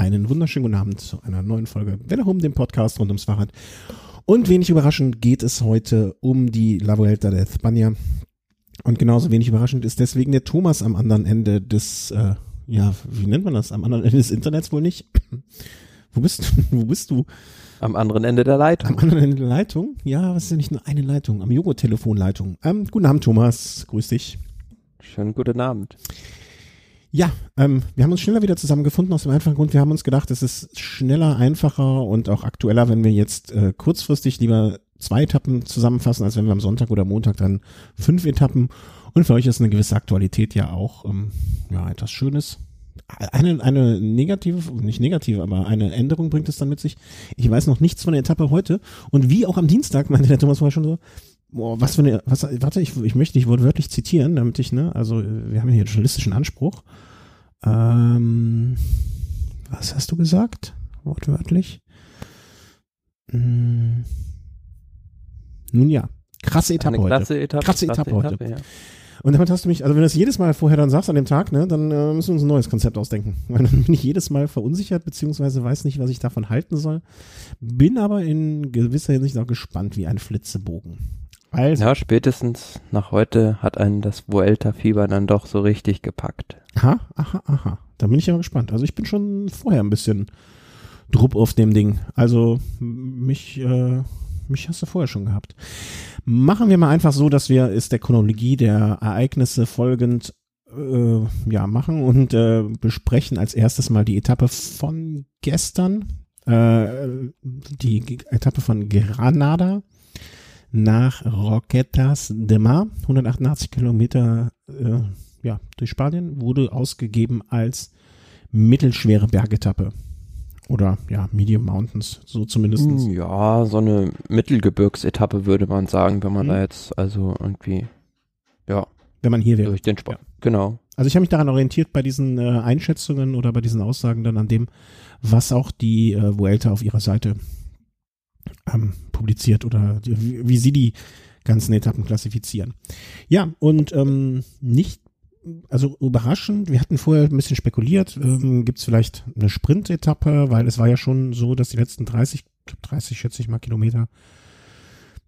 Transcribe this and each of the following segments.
Einen wunderschönen guten Abend zu einer neuen Folge Welle Home, dem Podcast rund ums Fahrrad. Und wenig überraschend geht es heute um die La Vuelta de España. Und genauso wenig überraschend ist deswegen der Thomas am anderen Ende des, äh, ja, wie nennt man das? Am anderen Ende des Internets wohl nicht. Wo bist du? Wo bist du? Am anderen Ende der Leitung. Am anderen Ende der Leitung? Ja, was ist ja nicht nur eine Leitung? Am Jogo-Telefonleitung. Ähm, guten Abend, Thomas. Grüß dich. Schönen guten Abend. Ja, ähm, wir haben uns schneller wieder zusammengefunden aus dem einfachen Grund, wir haben uns gedacht, es ist schneller, einfacher und auch aktueller, wenn wir jetzt äh, kurzfristig lieber zwei Etappen zusammenfassen, als wenn wir am Sonntag oder Montag dann fünf Etappen. Und für euch ist eine gewisse Aktualität ja auch ähm, ja etwas Schönes. Eine, eine negative, nicht negative, aber eine Änderung bringt es dann mit sich. Ich weiß noch nichts von der Etappe heute. Und wie auch am Dienstag, meinte der Thomas vorher schon so, boah, was für eine, was, warte, ich, ich möchte dich wortwörtlich zitieren, damit ich, ne, also wir haben ja hier einen journalistischen Anspruch. Ähm, was hast du gesagt? Wortwörtlich? Hm. Nun ja, krasse Etappe Eine heute. klasse Etappe. Krasse klasse Etappe heute. ja. Und damit hast du mich, also wenn du das jedes Mal vorher dann sagst an dem Tag, ne, dann äh, müssen wir uns ein neues Konzept ausdenken. Weil dann bin ich jedes Mal verunsichert, beziehungsweise weiß nicht, was ich davon halten soll. Bin aber in gewisser Hinsicht auch gespannt wie ein Flitzebogen. Also, Ja, spätestens nach heute hat einen das Vuelta-Fieber dann doch so richtig gepackt. aha, aha, aha. Da bin ich aber gespannt. Also ich bin schon vorher ein bisschen drupp auf dem Ding. Also mich, äh, mich hast du vorher schon gehabt. Machen wir mal einfach so, dass wir es der Chronologie der Ereignisse folgend äh, ja machen und äh, besprechen als erstes mal die Etappe von gestern, äh, die Etappe von Granada nach Roquetas de Mar, 188 Kilometer äh, ja, durch Spanien, wurde ausgegeben als mittelschwere Bergetappe. Oder ja, Medium Mountains, so zumindest. Hm, Ja, so eine Mittelgebirgsetappe würde man sagen, wenn man Mhm. da jetzt also irgendwie, ja, Wenn man hier wäre. durch den Sport. Genau. Also ich habe mich daran orientiert bei diesen äh, Einschätzungen oder bei diesen Aussagen dann an dem, was auch die äh, Vuelta auf ihrer Seite ähm, publiziert oder die, wie, sie die ganzen Etappen klassifizieren. Ja, und ähm, nicht, also überraschend, wir hatten vorher ein bisschen spekuliert, ähm, gibt es vielleicht eine Sprint-Etappe, weil es war ja schon so, dass die letzten 30, 30 schätze ich mal Kilometer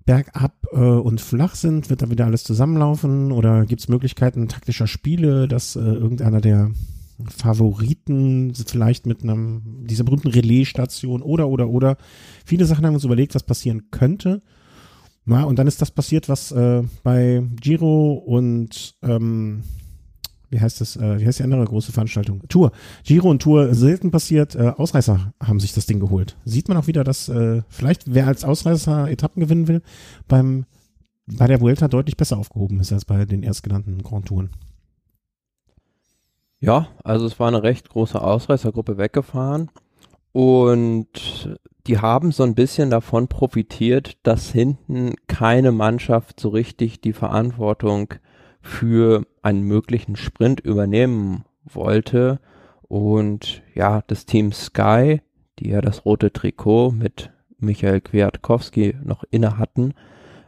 bergab äh, und flach sind, wird da wieder alles zusammenlaufen oder gibt es Möglichkeiten taktischer Spiele, dass äh, irgendeiner der Favoriten vielleicht mit einem dieser berühmten Relaisstation oder oder oder viele Sachen haben uns überlegt, was passieren könnte. Ja, und dann ist das passiert, was äh, bei Giro und ähm, wie heißt das, äh, wie heißt die andere große Veranstaltung? Tour. Giro und Tour selten passiert. Äh, Ausreißer haben sich das Ding geholt. Sieht man auch wieder, dass äh, vielleicht wer als Ausreißer Etappen gewinnen will, beim bei der Vuelta deutlich besser aufgehoben ist als bei den erstgenannten Grand Touren. Ja, also es war eine recht große Ausreißergruppe weggefahren und die haben so ein bisschen davon profitiert, dass hinten keine Mannschaft so richtig die Verantwortung für einen möglichen Sprint übernehmen wollte. Und ja, das Team Sky, die ja das rote Trikot mit Michael Kwiatkowski noch inne hatten,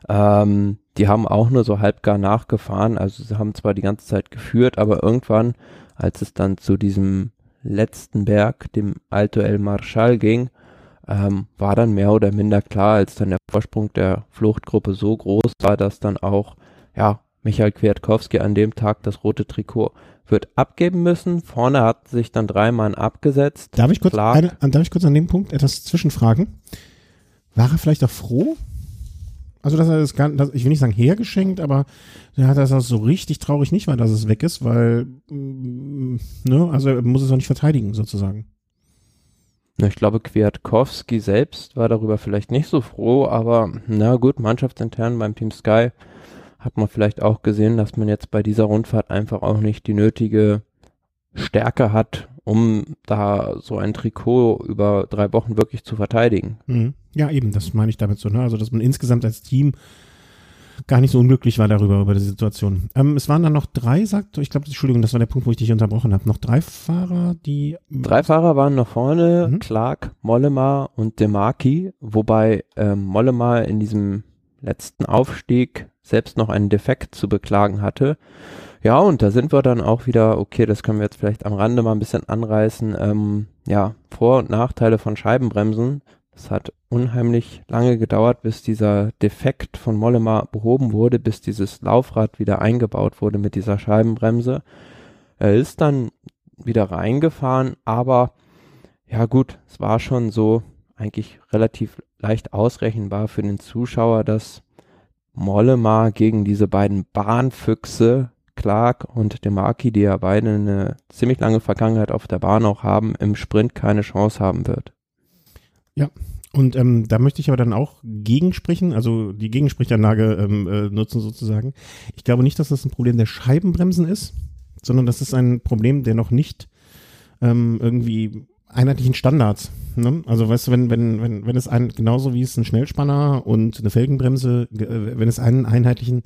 ähm, die haben auch nur so halbgar nachgefahren, also sie haben zwar die ganze Zeit geführt, aber irgendwann als es dann zu diesem letzten Berg, dem Alto El Marchal ging, ähm, war dann mehr oder minder klar, als dann der Vorsprung der Fluchtgruppe so groß war, dass dann auch, ja, Michael Kwiatkowski an dem Tag das rote Trikot wird abgeben müssen. Vorne hat sich dann drei Mann abgesetzt. Darf ich kurz, eine, darf ich kurz an dem Punkt etwas zwischenfragen? War er vielleicht auch froh? Also, dass er das gar dass, ich will nicht sagen hergeschenkt, aber er hat das so richtig traurig nicht, weil dass es weg ist, weil, mm, ne, also er muss es auch nicht verteidigen, sozusagen. Na, Ich glaube, Kwiatkowski selbst war darüber vielleicht nicht so froh, aber na gut, mannschaftsintern beim Team Sky hat man vielleicht auch gesehen, dass man jetzt bei dieser Rundfahrt einfach auch nicht die nötige Stärke hat, um da so ein Trikot über drei Wochen wirklich zu verteidigen. Mhm. Ja, eben, das meine ich damit so, ne? Also, dass man insgesamt als Team gar nicht so unglücklich war darüber, über die Situation. Ähm, es waren dann noch drei, sagt, ich glaube, Entschuldigung, das war der Punkt, wo ich dich unterbrochen habe. Noch drei Fahrer, die. Drei Fahrer waren noch vorne, Mhm. Clark, Mollema und Demarki, wobei ähm, Mollema in diesem letzten Aufstieg selbst noch einen Defekt zu beklagen hatte. Ja, und da sind wir dann auch wieder, okay, das können wir jetzt vielleicht am Rande mal ein bisschen anreißen, ähm, ja, Vor- und Nachteile von Scheibenbremsen. Es hat unheimlich lange gedauert, bis dieser Defekt von Mollema behoben wurde, bis dieses Laufrad wieder eingebaut wurde mit dieser Scheibenbremse. Er ist dann wieder reingefahren, aber ja gut, es war schon so eigentlich relativ leicht ausrechenbar für den Zuschauer, dass Mollema gegen diese beiden Bahnfüchse Clark und Demarki, die ja beide eine ziemlich lange Vergangenheit auf der Bahn auch haben, im Sprint keine Chance haben wird. Ja, und ähm, da möchte ich aber dann auch gegensprechen, also die Gegensprechanlage ähm, äh, nutzen sozusagen. Ich glaube nicht, dass das ein Problem der Scheibenbremsen ist, sondern das ist ein Problem, der noch nicht ähm, irgendwie einheitlichen Standards. Ne? Also weißt du, wenn, wenn, wenn, wenn es ein, genauso wie es ein Schnellspanner und eine Felgenbremse, äh, wenn es einen einheitlichen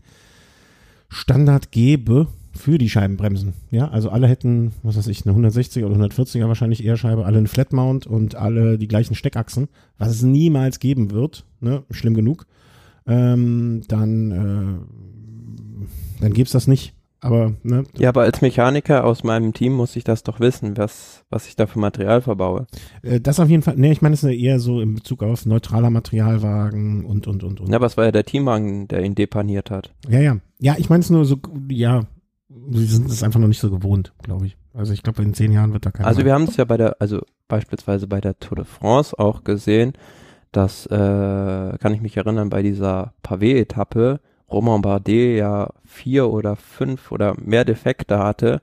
Standard gäbe für die Scheibenbremsen, ja, also alle hätten, was weiß ich, eine 160er oder 140er wahrscheinlich eher Scheibe, alle eine Flat Mount und alle die gleichen Steckachsen, was es niemals geben wird, ne, schlimm genug, ähm, dann, äh, dann gibt's das nicht. Aber, ne? Ja, aber als Mechaniker aus meinem Team muss ich das doch wissen, was, was ich da für Material verbaue. Äh, das auf jeden Fall, ne, ich meine, es ist eher so in Bezug auf neutraler Materialwagen und, und, und, und. Ja, aber es war ja der Teamwagen, der ihn depaniert hat. Ja, ja. Ja, ich meine es nur so, ja, sie sind es einfach noch nicht so gewohnt, glaube ich. Also ich glaube, in zehn Jahren wird da keiner. Also wir haben es ja bei der, also beispielsweise bei der Tour de France auch gesehen, dass, äh, kann ich mich erinnern, bei dieser Pavé-Etappe, Romain Bardet ja vier oder fünf oder mehr Defekte hatte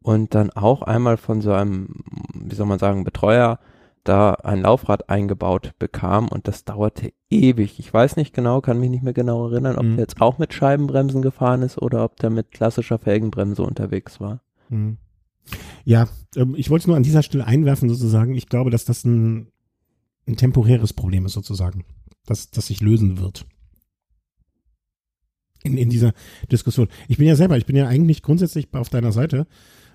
und dann auch einmal von so einem, wie soll man sagen, Betreuer da ein Laufrad eingebaut bekam und das dauerte ewig. Ich weiß nicht genau, kann mich nicht mehr genau erinnern, ob mhm. der jetzt auch mit Scheibenbremsen gefahren ist oder ob der mit klassischer Felgenbremse unterwegs war. Mhm. Ja, ähm, ich wollte es nur an dieser Stelle einwerfen sozusagen. Ich glaube, dass das ein, ein temporäres Problem ist sozusagen, dass das sich lösen wird in, in dieser Diskussion. Ich bin ja selber, ich bin ja eigentlich grundsätzlich auf deiner Seite.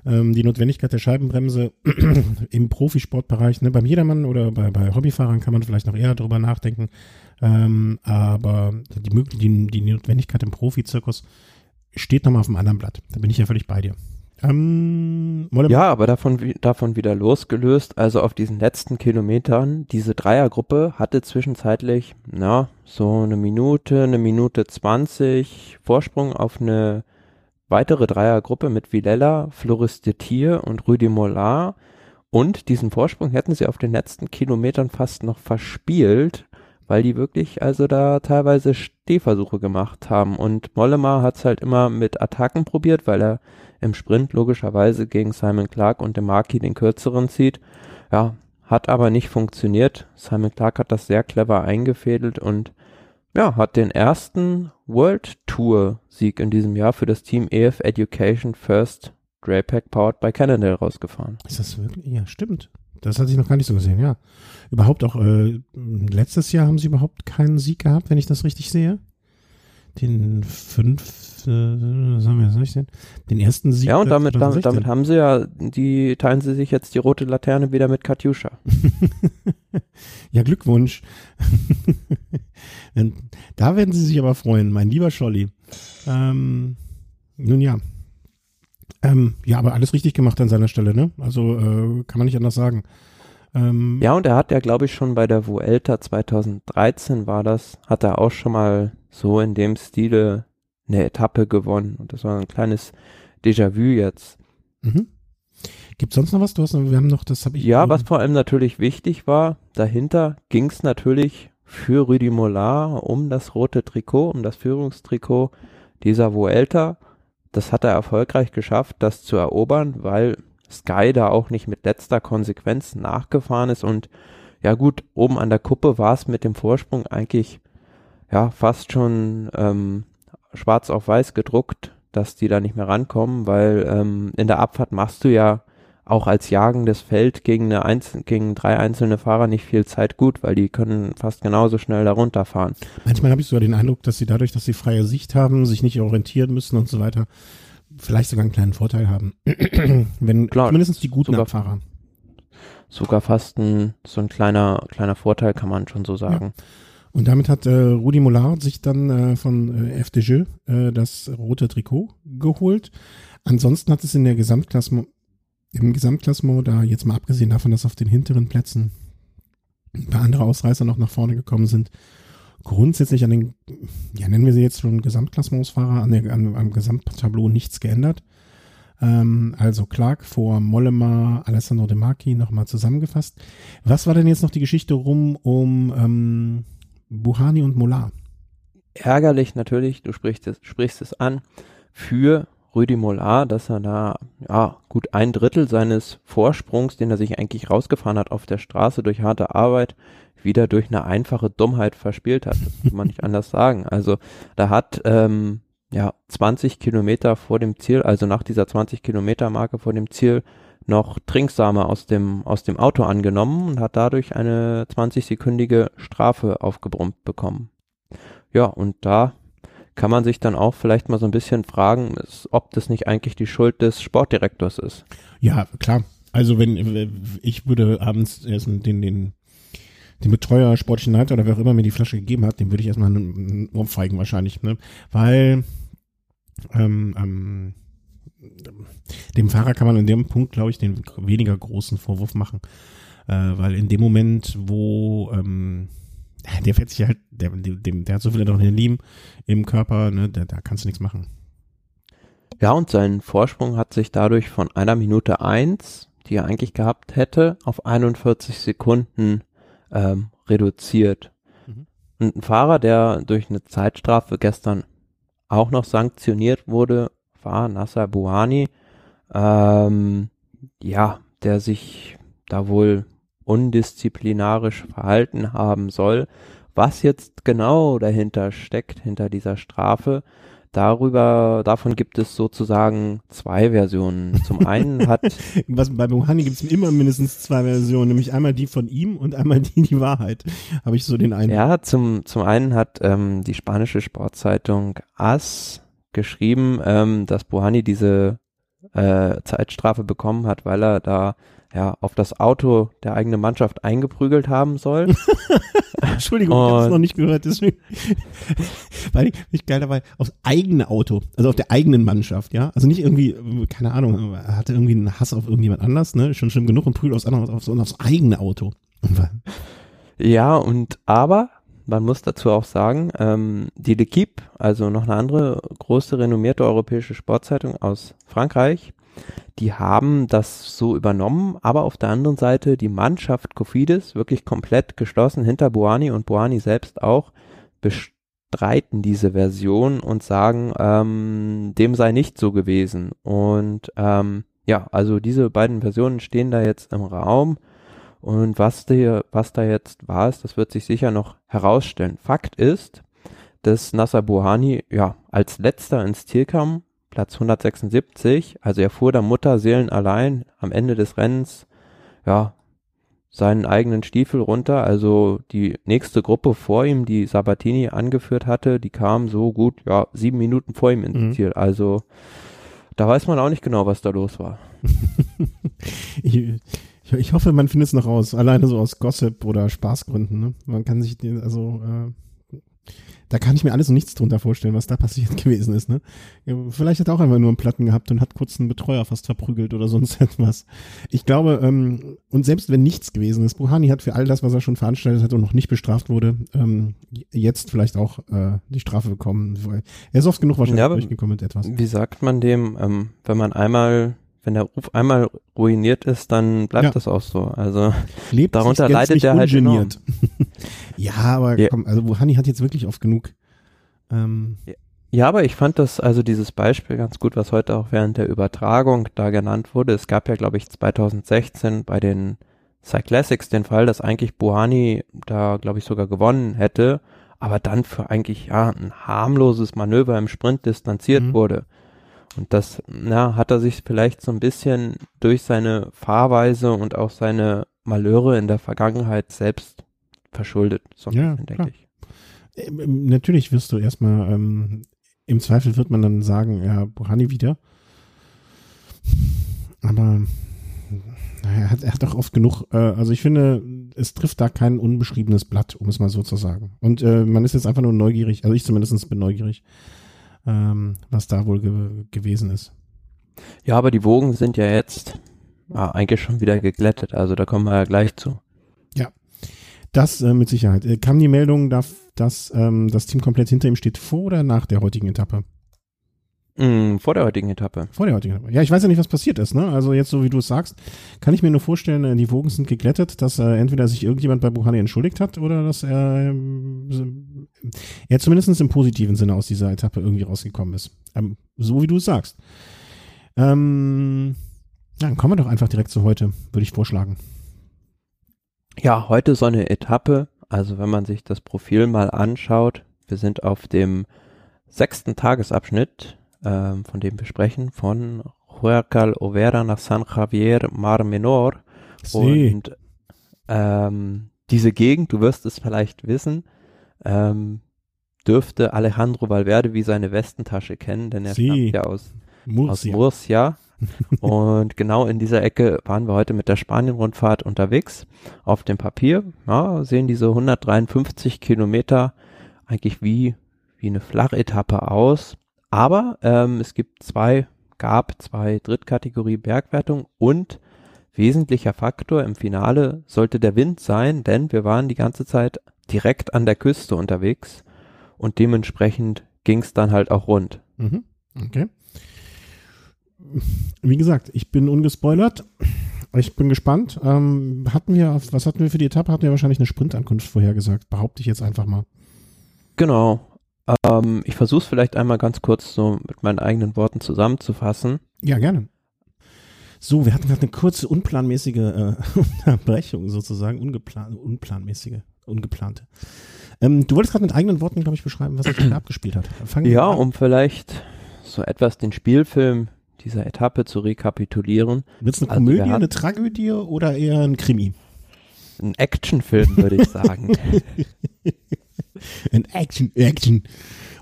Ähm, die Notwendigkeit der Scheibenbremse im Profisportbereich, ne, beim Jedermann oder bei, bei Hobbyfahrern kann man vielleicht noch eher darüber nachdenken. Ähm, aber die, die, die Notwendigkeit im Profizirkus steht nochmal auf einem anderen Blatt. Da bin ich ja völlig bei dir. Ähm, ja, aber davon, davon wieder losgelöst, also auf diesen letzten Kilometern, diese Dreiergruppe hatte zwischenzeitlich, na, so eine Minute, eine Minute zwanzig Vorsprung auf eine weitere Dreiergruppe mit Villela, Floris de Tier und Rüdi Mollard. Und diesen Vorsprung hätten sie auf den letzten Kilometern fast noch verspielt, weil die wirklich also da teilweise Stehversuche gemacht haben. Und Mollema hat es halt immer mit Attacken probiert, weil er im Sprint logischerweise gegen Simon Clark und Demarki den kürzeren zieht. Ja, hat aber nicht funktioniert. Simon Clark hat das sehr clever eingefädelt und ja, hat den ersten World Tour Sieg in diesem Jahr für das Team EF Education First Draypack powered by Cannondale rausgefahren. Ist das wirklich? Ja, stimmt. Das hatte ich noch gar nicht so gesehen, ja. Überhaupt auch, äh, letztes Jahr haben sie überhaupt keinen Sieg gehabt, wenn ich das richtig sehe den fünf, äh, sagen wir, soll denn? Den ersten Sieg. Ja, und damit, damit, damit haben sie ja, die teilen sie sich jetzt die rote Laterne wieder mit Katjuscha. ja, Glückwunsch. da werden sie sich aber freuen, mein lieber Scholli. Ähm, nun ja. Ähm, ja, aber alles richtig gemacht an seiner Stelle, ne? Also äh, kann man nicht anders sagen. Ähm, ja, und er hat ja, glaube ich, schon bei der Vuelta 2013 war das, hat er auch schon mal so in dem Stile eine Etappe gewonnen. Und das war ein kleines Déjà-vu jetzt. Mhm. Gibt sonst noch was? Du hast, wir haben noch, das habe ich. Ja, was vor allem natürlich wichtig war, dahinter ging es natürlich für Rüdi Mollard um das rote Trikot, um das Führungstrikot dieser Vuelta. Das hat er erfolgreich geschafft, das zu erobern, weil Sky da auch nicht mit letzter Konsequenz nachgefahren ist und ja gut, oben an der Kuppe war es mit dem Vorsprung eigentlich ja fast schon ähm, schwarz auf weiß gedruckt, dass die da nicht mehr rankommen, weil ähm, in der Abfahrt machst du ja auch als jagendes Feld gegen, eine Einzel gegen drei einzelne Fahrer nicht viel Zeit gut, weil die können fast genauso schnell da runterfahren. Manchmal habe ich sogar den Eindruck, dass sie dadurch, dass sie freie Sicht haben, sich nicht orientieren müssen und so weiter, vielleicht sogar einen kleinen Vorteil haben. Wenn Klar, zumindest die guten sogar, Abfahrer. Sogar fast ein, so ein kleiner, kleiner Vorteil kann man schon so sagen. Ja. Und damit hat äh, Rudi Mollard sich dann äh, von äh, FDJ äh, das rote Trikot geholt. Ansonsten hat es in der Gesamtklassement, im Gesamtklassement, da jetzt mal abgesehen davon, dass auf den hinteren Plätzen ein paar andere Ausreißer noch nach vorne gekommen sind, grundsätzlich an den, ja, nennen wir sie jetzt schon Gesamtklassementsfahrer, an der, an, am Gesamttableau nichts geändert. Ähm, also Clark vor Mollema, Alessandro De Marchi nochmal zusammengefasst. Was war denn jetzt noch die Geschichte rum um ähm, Buhani und Molar? Ärgerlich natürlich, du sprichst es, sprichst es an, für Rüdi Molar, dass er da ja gut ein Drittel seines Vorsprungs, den er sich eigentlich rausgefahren hat auf der Straße durch harte Arbeit, wieder durch eine einfache Dummheit verspielt hat. Das kann man nicht anders sagen. Also da hat ähm, ja 20 Kilometer vor dem Ziel, also nach dieser 20 Kilometer Marke vor dem Ziel, noch Trinksame aus dem, aus dem Auto angenommen und hat dadurch eine 20-sekündige Strafe aufgebrummt bekommen. Ja, und da kann man sich dann auch vielleicht mal so ein bisschen fragen, ob das nicht eigentlich die Schuld des Sportdirektors ist. Ja, klar. Also wenn ich würde abends essen den, den den Betreuer, sportlichen Leiter oder wer auch immer mir die Flasche gegeben hat, dem würde ich erstmal umfeigen wahrscheinlich, ne? Weil ähm, ähm, dem Fahrer kann man in dem Punkt, glaube ich, den weniger großen Vorwurf machen. Äh, weil in dem Moment, wo ähm, der fährt sich halt, der, dem, der hat so viele Adrenalin im Körper, ne, da, da kannst du nichts machen. Ja, und sein Vorsprung hat sich dadurch von einer Minute eins, die er eigentlich gehabt hätte, auf 41 Sekunden ähm, reduziert. Mhm. Und ein Fahrer, der durch eine Zeitstrafe gestern auch noch sanktioniert wurde, war Nasser Buhani, ähm, ja, der sich da wohl undisziplinarisch verhalten haben soll. Was jetzt genau dahinter steckt, hinter dieser Strafe, darüber, davon gibt es sozusagen zwei Versionen. Zum einen hat. Was, bei Buhani gibt es immer mindestens zwei Versionen, nämlich einmal die von ihm und einmal die, die Wahrheit. Habe ich so den einen. Ja, zum, zum einen hat ähm, die spanische Sportzeitung AS geschrieben, ähm, dass Buhani diese äh, Zeitstrafe bekommen hat, weil er da ja, auf das Auto der eigenen Mannschaft eingeprügelt haben soll. Entschuldigung, ich habe es noch nicht gehört. Deswegen. Weil ich geil dabei, aufs eigene Auto, also auf der eigenen Mannschaft, ja. Also nicht irgendwie, keine Ahnung, er hatte irgendwie einen Hass auf irgendjemand anders, ne? Schon schlimm genug und prügelt aufs andere, aufs, aufs eigene Auto. Ja, und aber man muss dazu auch sagen, ähm, die L'Equipe, also noch eine andere große renommierte europäische Sportzeitung aus Frankreich, die haben das so übernommen, aber auf der anderen Seite die Mannschaft Kofidis wirklich komplett geschlossen hinter Buani und Buani selbst auch bestreiten diese Version und sagen, ähm, dem sei nicht so gewesen. Und ähm, ja, also diese beiden Versionen stehen da jetzt im Raum. Und was, die, was da jetzt war, ist, das wird sich sicher noch herausstellen. Fakt ist, dass Nasser Buhani ja als letzter ins Ziel kam Platz 176. Also er fuhr da Mutterseelen allein am Ende des Rennens, ja, seinen eigenen Stiefel runter. Also die nächste Gruppe vor ihm, die Sabatini angeführt hatte, die kam so gut, ja, sieben Minuten vor ihm ins mhm. Ziel. Also da weiß man auch nicht genau, was da los war. ich, ich, ich, hoffe, man findet es noch raus. Alleine so aus Gossip oder Spaßgründen. Ne? Man kann sich, also äh, da kann ich mir alles und nichts drunter vorstellen, was da passiert gewesen ist. Ne? Vielleicht hat er auch einfach nur einen Platten gehabt und hat kurz einen Betreuer fast verprügelt oder sonst etwas. Ich glaube, ähm, und selbst wenn nichts gewesen ist, Buhani hat für all das, was er schon veranstaltet hat und noch nicht bestraft wurde, ähm, jetzt vielleicht auch äh, die Strafe bekommen. Er ist oft genug wahrscheinlich ja, durchgekommen mit etwas. Wie sagt man dem, ähm, wenn man einmal wenn der Ruf einmal ruiniert ist, dann bleibt ja. das auch so. Also Lebt darunter leidet er halt enorm. ja, aber ja. komm, also Wuhani hat jetzt wirklich oft genug. Ähm, ja. ja, aber ich fand das, also dieses Beispiel ganz gut, was heute auch während der Übertragung da genannt wurde. Es gab ja, glaube ich, 2016 bei den Cyclassics den Fall, dass eigentlich Buhani da, glaube ich, sogar gewonnen hätte, aber dann für eigentlich ja ein harmloses Manöver im Sprint distanziert mhm. wurde. Und das, na, hat er sich vielleicht so ein bisschen durch seine Fahrweise und auch seine Malheure in der Vergangenheit selbst verschuldet, so ja, denke klar. ich. Ähm, ähm, natürlich wirst du erstmal, ähm, im Zweifel wird man dann sagen, ja, Buhani wieder. Aber er hat, er hat auch oft genug, äh, also ich finde, es trifft da kein unbeschriebenes Blatt, um es mal so zu sagen. Und äh, man ist jetzt einfach nur neugierig, also ich zumindest bin neugierig, ähm, was da wohl ge gewesen ist. Ja, aber die Wogen sind ja jetzt ah, eigentlich schon wieder geglättet, also da kommen wir ja gleich zu. Ja, das äh, mit Sicherheit. Äh, kam die Meldung, dass, dass ähm, das Team komplett hinter ihm steht, vor oder nach der heutigen Etappe? Mm, vor der heutigen Etappe. Vor der heutigen Etappe. Ja, ich weiß ja nicht, was passiert ist. Ne? Also jetzt, so wie du es sagst, kann ich mir nur vorstellen, äh, die Wogen sind geglättet, dass äh, entweder sich irgendjemand bei Buchani entschuldigt hat oder dass er, äh, er zumindest im positiven Sinne aus dieser Etappe irgendwie rausgekommen ist. Ähm, so wie du es sagst. Ähm, dann kommen wir doch einfach direkt zu heute, würde ich vorschlagen. Ja, heute so eine Etappe. Also wenn man sich das Profil mal anschaut, wir sind auf dem sechsten Tagesabschnitt ähm, von dem wir sprechen, von Huercal Overa nach San Javier Mar Menor. Sie. Und ähm, diese Gegend, du wirst es vielleicht wissen, ähm, dürfte Alejandro Valverde wie seine Westentasche kennen, denn er Sie. stammt ja aus, aus Murcia. Murcia. und genau in dieser Ecke waren wir heute mit der Spanien-Rundfahrt unterwegs. Auf dem Papier ja, sehen diese 153 Kilometer eigentlich wie, wie eine Flachetappe aus. Aber ähm, es gibt zwei, gab zwei Drittkategorie Bergwertung und wesentlicher Faktor im Finale sollte der Wind sein, denn wir waren die ganze Zeit direkt an der Küste unterwegs und dementsprechend ging es dann halt auch rund. Mhm. Okay. Wie gesagt, ich bin ungespoilert. Ich bin gespannt. Ähm, hatten wir, was hatten wir für die Etappe? Hatten wir wahrscheinlich eine Sprintankunft vorhergesagt. Behaupte ich jetzt einfach mal. Genau. Ähm, ich versuche es vielleicht einmal ganz kurz so mit meinen eigenen Worten zusammenzufassen. Ja, gerne. So, wir hatten gerade eine kurze, unplanmäßige äh, Unterbrechung sozusagen. Ungeplan unplanmäßige, ungeplante. Ähm, du wolltest gerade mit eigenen Worten, glaube ich, beschreiben, was sich da abgespielt hat. Fangen Ja, um vielleicht so etwas den Spielfilm dieser Etappe zu rekapitulieren. Wird es eine also Komödie, eine Tragödie oder eher ein Krimi? Ein Actionfilm, würde ich sagen. Ein Action, Action.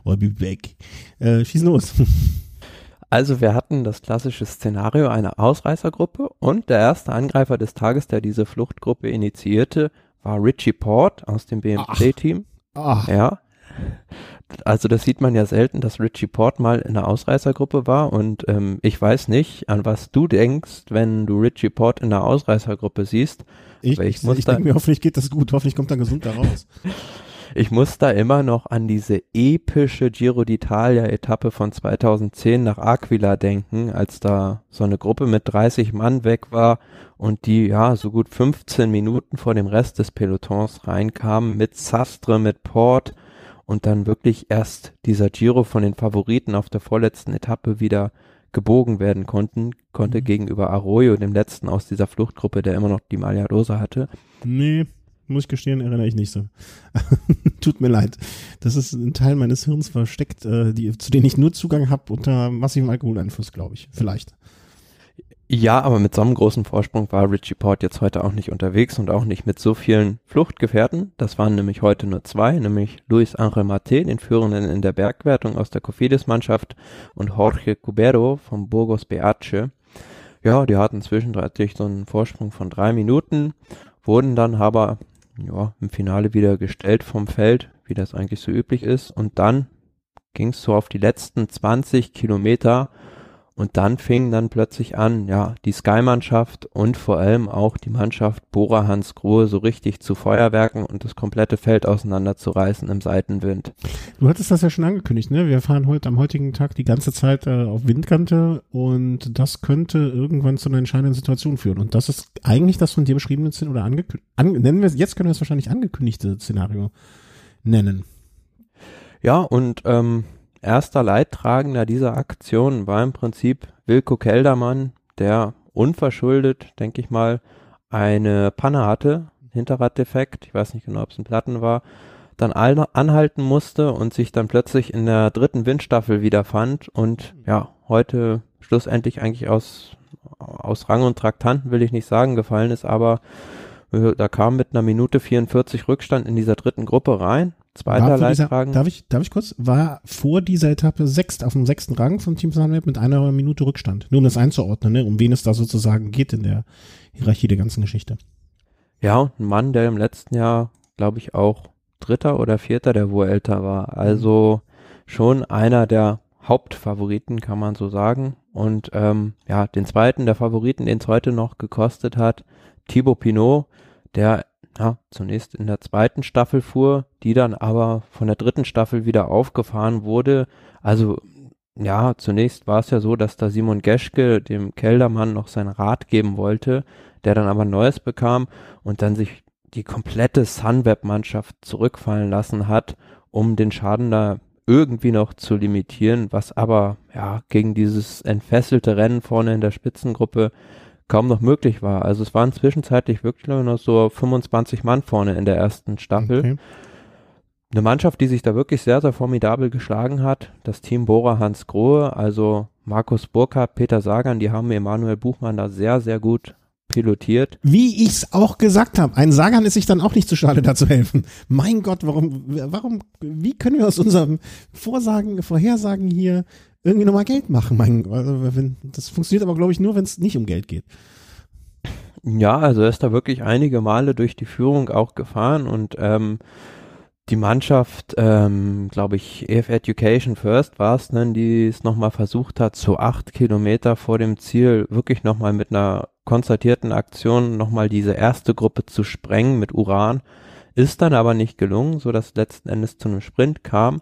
I'll be back. Äh, schieß los. Also wir hatten das klassische Szenario einer Ausreißergruppe und der erste Angreifer des Tages, der diese Fluchtgruppe initiierte, war Richie Port aus dem BMC-Team. Ja. Also das sieht man ja selten, dass Richie Port mal in einer Ausreißergruppe war und ähm, ich weiß nicht, an was du denkst, wenn du Richie Port in einer Ausreißergruppe siehst. ich, ich ich, denke mir, hoffentlich geht das gut. Hoffentlich kommt er gesund da raus. Ich muss da immer noch an diese epische Giro d'Italia-Etappe von 2010 nach Aquila denken, als da so eine Gruppe mit 30 Mann weg war und die ja so gut 15 Minuten vor dem Rest des Pelotons reinkamen mit Sastre, mit Port und dann wirklich erst dieser Giro von den Favoriten auf der vorletzten Etappe wieder gebogen werden konnten, konnte Mhm. gegenüber Arroyo, dem letzten aus dieser Fluchtgruppe, der immer noch die Maglia Rosa hatte. Nee, muss ich gestehen, erinnere ich nicht so. Tut mir leid. Das ist ein Teil meines Hirns versteckt, äh, die, zu denen ich nur Zugang habe unter massivem Alkoholeinfluss, glaube ich. Vielleicht. Ja, aber mit so einem großen Vorsprung war Richie Port jetzt heute auch nicht unterwegs und auch nicht mit so vielen Fluchtgefährten. Das waren nämlich heute nur zwei, nämlich Luis Angel Mate, den Führenden in der Bergwertung aus der Cofidis-Mannschaft und Jorge Cubero vom Burgos Beace. Ja, die hatten zwischendurch so einen Vorsprung von drei Minuten, wurden dann aber ja, im Finale wieder gestellt vom Feld, wie das eigentlich so üblich ist. Und dann ging es so auf die letzten 20 Kilometer und dann fing dann plötzlich an, ja, die Sky-Mannschaft und vor allem auch die Mannschaft Bora Hans Grohe so richtig zu Feuerwerken und das komplette Feld auseinanderzureißen im Seitenwind. Du hattest das ja schon angekündigt, ne? Wir fahren heute am heutigen Tag die ganze Zeit äh, auf Windkante und das könnte irgendwann zu einer entscheidenden Situation führen. Und das ist eigentlich das von dir beschriebene Szenario oder angekündigt. An, nennen wir es, jetzt können wir es wahrscheinlich angekündigte Szenario nennen. Ja, und ähm, erster Leidtragender dieser Aktion war im Prinzip Wilko Keldermann, der unverschuldet, denke ich mal, eine Panne hatte, Hinterraddefekt, ich weiß nicht genau, ob es ein Platten war, dann al- anhalten musste und sich dann plötzlich in der dritten Windstaffel wiederfand und ja, heute schlussendlich eigentlich aus, aus Rang und Traktanten will ich nicht sagen, gefallen ist, aber äh, da kam mit einer Minute 44 Rückstand in dieser dritten Gruppe rein. Zweiter War für dieser, darf ich, darf ich kurz? War vor dieser Etappe sechst, auf dem sechsten Rang von Team Sunweb mit einer Minute Rückstand. Nur um das einzuordnen, ne? um wen es da sozusagen geht in der Hierarchie der ganzen Geschichte. Ja, und ein Mann, der im letzten Jahr, glaube ich, auch Dritter oder Vierter der Vuelta war. Also schon einer der Hauptfavoriten, kann man so sagen. Und ähm, ja, den zweiten der Favoriten, den es heute noch gekostet hat, Thibaut Pinot, der ja, zunächst in der zweiten Staffel fuhr, die dann aber von der dritten Staffel wieder aufgefahren wurde. Also ja, zunächst war es ja so, dass da Simon Geschke dem Keldermann noch sein Rat geben wollte, der dann aber Neues bekam und dann sich die komplette Sunweb-Mannschaft zurückfallen lassen hat, um den Schaden da irgendwie noch zu limitieren, was aber ja gegen dieses entfesselte Rennen vorne in der Spitzengruppe kaum noch möglich war. Also es waren zwischenzeitlich wirklich nur noch so 25 Mann vorne in der ersten Staffel. Okay. Eine Mannschaft, die sich da wirklich sehr, sehr formidabel geschlagen hat. Das Team Bora Hans Grohe, also Markus Burkhardt, Peter Sagan, die haben Emanuel Buchmann da sehr, sehr gut pilotiert. Wie ich es auch gesagt habe, ein Sagan ist sich dann auch nicht zu schade, da zu helfen. Mein Gott, warum, warum, wie können wir aus unserem Vorsagen, Vorhersagen hier irgendwie nochmal Geld machen? Mein, also, das funktioniert aber, glaube ich, nur, wenn es nicht um Geld geht. Ja, also er ist da wirklich einige Male durch die Führung auch gefahren und ähm, die Mannschaft, ähm, glaube ich, EF Education First war es, ne, die es nochmal versucht hat, so acht Kilometer vor dem Ziel wirklich nochmal mit einer konzertierten Aktion nochmal diese erste Gruppe zu sprengen mit Uran. Ist dann aber nicht gelungen, so dass letzten Endes zu einem Sprint kam.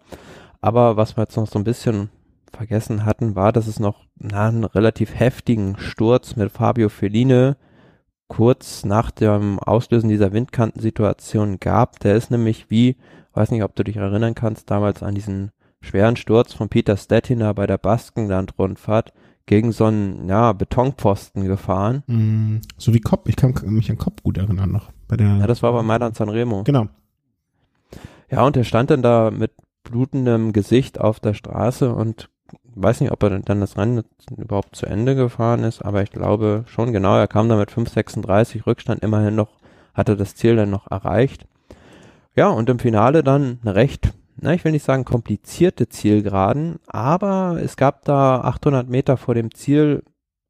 Aber was wir jetzt noch so ein bisschen vergessen hatten, war, dass es noch na, einen relativ heftigen Sturz mit Fabio Feline kurz nach dem Auslösen dieser Windkantensituation gab. Der ist nämlich wie, weiß nicht, ob du dich erinnern kannst, damals an diesen schweren Sturz von Peter Stettiner bei der Baskenland-Rundfahrt gegen so einen ja, Betonpfosten gefahren. Mm, so wie Kopp, ich kann mich an Kopp gut erinnern noch. Bei der ja, das war bei Mailand Sanremo. Genau. Ja, und er stand dann da mit blutendem Gesicht auf der Straße und weiß nicht, ob er dann das Rennen überhaupt zu Ende gefahren ist, aber ich glaube schon genau, er kam da mit 5,36 Rückstand immerhin noch, hatte das Ziel dann noch erreicht. Ja, und im Finale dann eine recht, na, ich will nicht sagen komplizierte Zielgeraden, aber es gab da 800 Meter vor dem Ziel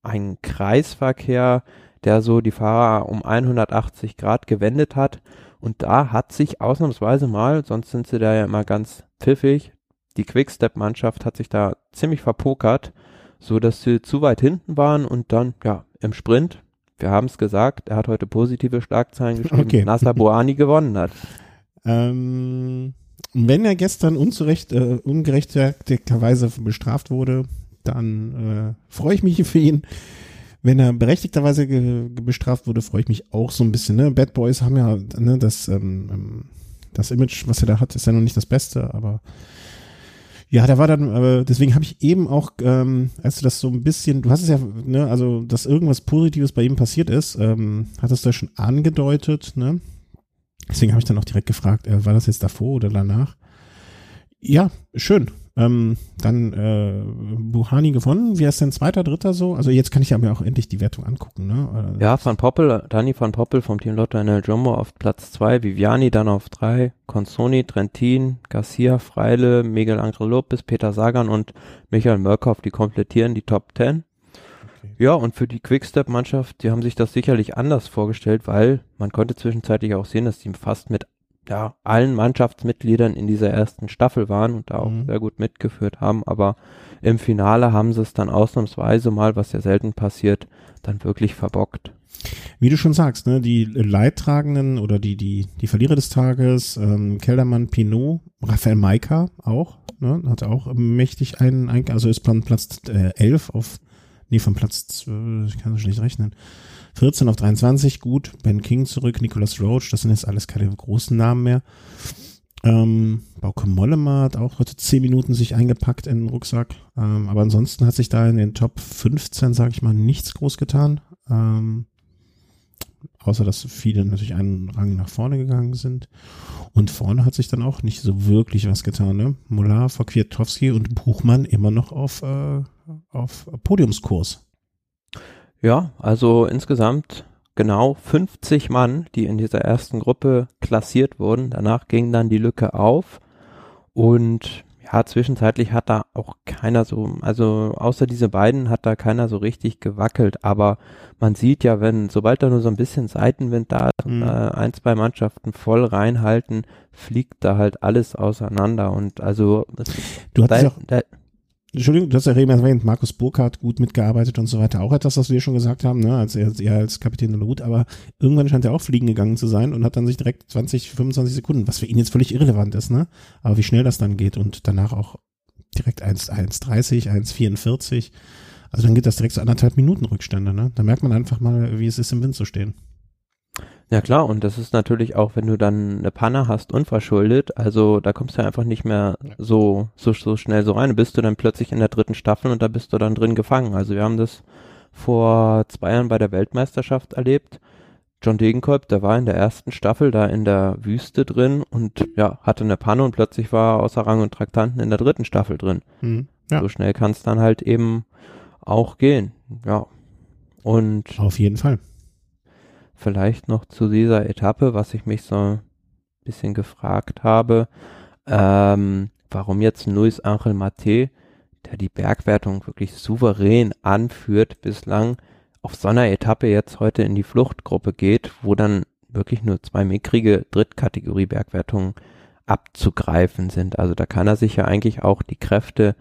einen Kreisverkehr, der so die Fahrer um 180 Grad gewendet hat. Und da hat sich ausnahmsweise mal, sonst sind sie da ja immer ganz pfiffig, die Quickstep-Mannschaft hat sich da ziemlich verpokert, so dass sie zu weit hinten waren und dann, ja, im Sprint, wir haben es gesagt, er hat heute positive Schlagzeilen geschrieben, okay. Nasser Boani gewonnen hat. Ähm, wenn er gestern unzurecht, äh, ungerechtfertigterweise bestraft wurde, dann äh, freue ich mich für ihn. Wenn er berechtigterweise bestraft wurde, freue ich mich auch so ein bisschen. Ne? Bad Boys haben ja ne, das, ähm, ähm, das Image, was er da hat, ist ja noch nicht das Beste, aber ja, da war dann, äh, deswegen habe ich eben auch, ähm, als du das so ein bisschen, du hast es ja, ne, also, dass irgendwas Positives bei ihm passiert ist, ähm, hattest du ja schon angedeutet, ne? Deswegen habe ich dann auch direkt gefragt, äh, war das jetzt davor oder danach? Ja, schön. Ähm, dann äh, Buhani gewonnen. Wie ist denn zweiter, dritter so? Also jetzt kann ich ja mir auch endlich die Wertung angucken. Ne? Ja, Van Poppel, Dani Van Poppel vom Team Lotto NL Jumbo auf Platz zwei, Viviani dann auf drei, Consoni, Trentin, Garcia, Freile, Miguel Angel Lopez, Peter Sagan und Michael Mörkhoff, die komplettieren die Top Ten. Ja, und für die Quickstep-Mannschaft, die haben sich das sicherlich anders vorgestellt, weil man konnte zwischenzeitlich auch sehen, dass die fast mit ja, allen Mannschaftsmitgliedern in dieser ersten Staffel waren und da auch mhm. sehr gut mitgeführt haben, aber im Finale haben sie es dann ausnahmsweise mal, was ja selten passiert, dann wirklich verbockt. Wie du schon sagst, ne, die Leidtragenden oder die, die, die Verlierer des Tages, ähm, Keldermann, Pinot, Raphael Maika auch, ne, hat auch mächtig einen, also ist von Platz äh, 11 auf, nee, von Platz, äh, ich kann so schlecht rechnen, 14 auf 23, gut. Ben King zurück, Nicholas Roach, das sind jetzt alles keine großen Namen mehr. Ähm, Bauke Mollema hat auch heute 10 Minuten sich eingepackt in den Rucksack. Ähm, aber ansonsten hat sich da in den Top 15, sage ich mal, nichts groß getan. Ähm, außer dass viele natürlich einen Rang nach vorne gegangen sind. Und vorne hat sich dann auch nicht so wirklich was getan. Ne? Molar, Kwiatowski und Buchmann immer noch auf, äh, auf Podiumskurs. Ja, also insgesamt genau 50 Mann, die in dieser ersten Gruppe klassiert wurden. Danach ging dann die Lücke auf und ja, zwischenzeitlich hat da auch keiner so, also außer diese beiden hat da keiner so richtig gewackelt, aber man sieht ja, wenn, sobald da nur so ein bisschen Seitenwind da ist mhm. äh, ein, zwei Mannschaften voll reinhalten, fliegt da halt alles auseinander und also du hattest da, auch, da, Entschuldigung, du hast ja eben erwähnt, Markus Burkhardt gut mitgearbeitet und so weiter. Auch etwas, was wir schon gesagt haben, ne, als er, er als Kapitän der Hut, aber irgendwann scheint er auch fliegen gegangen zu sein und hat dann sich direkt 20, 25 Sekunden, was für ihn jetzt völlig irrelevant ist, ne? Aber wie schnell das dann geht und danach auch direkt 1,30, 1,44. Also dann geht das direkt zu anderthalb Minuten Rückstände, ne? Da merkt man einfach mal, wie es ist, im Wind zu stehen. Ja klar, und das ist natürlich auch, wenn du dann eine Panne hast, unverschuldet, also da kommst du einfach nicht mehr so, so, so schnell so rein. Bist du dann plötzlich in der dritten Staffel und da bist du dann drin gefangen. Also wir haben das vor zwei Jahren bei der Weltmeisterschaft erlebt. John Degenkolb, der war in der ersten Staffel da in der Wüste drin und ja, hatte eine Panne und plötzlich war er außer Rang und Traktanten in der dritten Staffel drin. Mhm, ja. So schnell kann es dann halt eben auch gehen. Ja. Und auf jeden Fall. Vielleicht noch zu dieser Etappe, was ich mich so ein bisschen gefragt habe, ähm, warum jetzt Luis Angel Mate, der die Bergwertung wirklich souverän anführt, bislang auf so einer Etappe jetzt heute in die Fluchtgruppe geht, wo dann wirklich nur zwei mickrige Drittkategorie Bergwertungen abzugreifen sind. Also da kann er sich ja eigentlich auch die Kräfte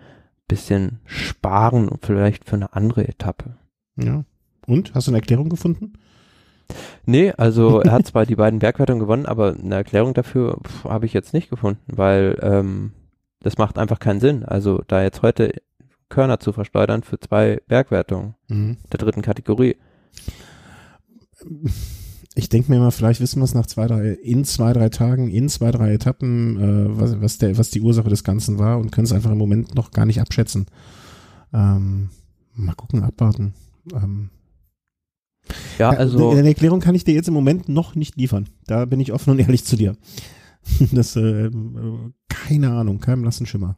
bisschen sparen und vielleicht für eine andere Etappe. Ja. Und? Hast du eine Erklärung gefunden? Nee, also er hat zwar die beiden Bergwertungen gewonnen, aber eine Erklärung dafür habe ich jetzt nicht gefunden, weil ähm, das macht einfach keinen Sinn. Also da jetzt heute Körner zu verschleudern für zwei Bergwertungen mhm. der dritten Kategorie. Ich denke mir mal, vielleicht wissen wir es nach zwei, drei, in zwei, drei Tagen, in zwei, drei Etappen, äh, was, was, der, was die Ursache des Ganzen war und können es einfach im Moment noch gar nicht abschätzen. Ähm, mal gucken, abwarten. Ähm, ja, also. Eine Erklärung kann ich dir jetzt im Moment noch nicht liefern. Da bin ich offen und ehrlich zu dir. Das, äh, keine Ahnung, kein blassen Schimmer.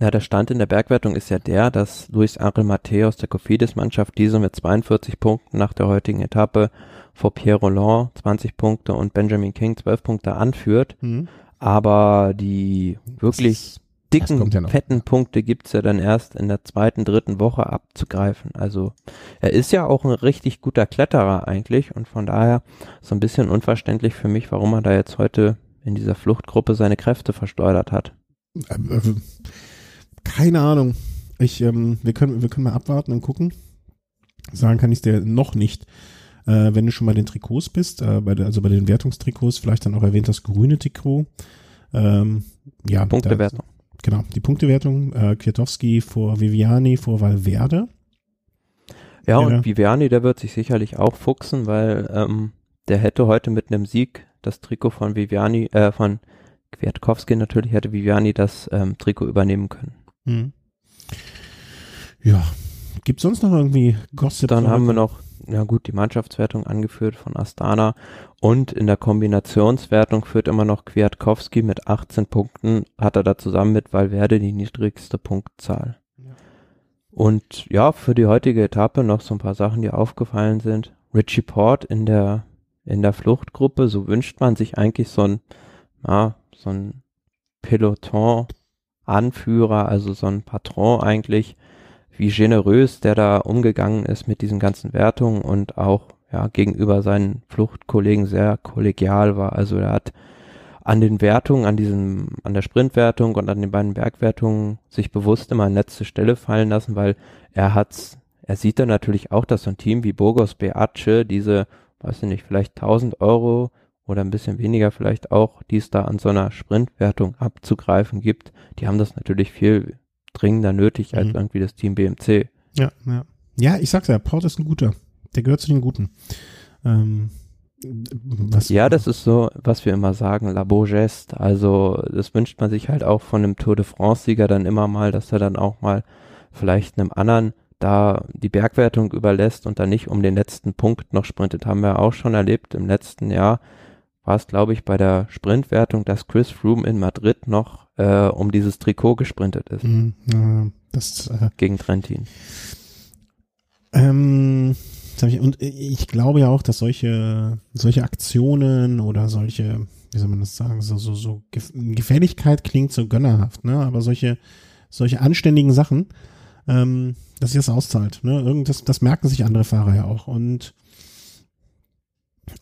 Ja, der Stand in der Bergwertung ist ja der, dass Luis Angel Mateos der Cofidis-Mannschaft diese mit 42 Punkten nach der heutigen Etappe vor Pierre Roland 20 Punkte und Benjamin King 12 Punkte anführt. Mhm. Aber die wirklich dicken, ja fetten Punkte gibt's ja dann erst in der zweiten, dritten Woche abzugreifen. Also er ist ja auch ein richtig guter Kletterer eigentlich und von daher so ein bisschen unverständlich für mich, warum er da jetzt heute in dieser Fluchtgruppe seine Kräfte versteuert hat. Ähm, also, keine Ahnung. Ich, ähm, wir können, wir können mal abwarten und gucken. Sagen kann ich dir noch nicht. Äh, wenn du schon bei den Trikots bist, äh, bei der, also bei den Wertungstrikots, vielleicht dann auch erwähnt das grüne Trikot. Ähm, ja, Punktewertung. Genau, die Punktewertung, äh, Kwiatowski vor Viviani vor Valverde. Ja, und ja. Viviani, der wird sich sicherlich auch fuchsen, weil ähm, der hätte heute mit einem Sieg das Trikot von Viviani, äh, von Kwiatkowski natürlich hätte Viviani das ähm, Trikot übernehmen können. Mhm. Ja, gibt sonst noch irgendwie Gossip? Dann haben wir noch ja gut, die Mannschaftswertung angeführt von Astana und in der Kombinationswertung führt immer noch Kwiatkowski mit 18 Punkten, hat er da zusammen mit Valverde die niedrigste Punktzahl. Ja. Und ja, für die heutige Etappe noch so ein paar Sachen, die aufgefallen sind. Richie Port in der, in der Fluchtgruppe, so wünscht man sich eigentlich so ein, ja, so ein Peloton Anführer, also so ein Patron eigentlich, wie generös der da umgegangen ist mit diesen ganzen Wertungen und auch ja, gegenüber seinen Fluchtkollegen sehr kollegial war. Also er hat an den Wertungen, an diesem, an der Sprintwertung und an den beiden Bergwertungen sich bewusst immer an letzte Stelle fallen lassen, weil er hat's, er sieht dann natürlich auch, dass so ein Team wie Burgos Beace diese, weiß ich nicht, vielleicht 1000 Euro oder ein bisschen weniger vielleicht auch, die es da an so einer Sprintwertung abzugreifen gibt, die haben das natürlich viel dringender nötig als mhm. irgendwie das Team BMC. Ja, ja. Ja, ich sag's ja, Port ist ein guter. Der gehört zu den Guten. Ähm, ja, das ist so, was wir immer sagen, la geste. Also, das wünscht man sich halt auch von einem Tour de France-Sieger dann immer mal, dass er dann auch mal vielleicht einem anderen da die Bergwertung überlässt und dann nicht um den letzten Punkt noch sprintet. Haben wir auch schon erlebt. Im letzten Jahr war es, glaube ich, bei der Sprintwertung, dass Chris Froome in Madrid noch äh, um dieses Trikot gesprintet ist. Mhm, ja, das, äh, Gegen Trentin. Ähm, ich, und ich glaube ja auch, dass solche, solche Aktionen oder solche wie soll man das sagen, so, so, so Gefälligkeit klingt so gönnerhaft, ne? Aber solche, solche anständigen Sachen, ähm, dass sich das auszahlt, ne? Irgend, das, das merken sich andere Fahrer ja auch. Und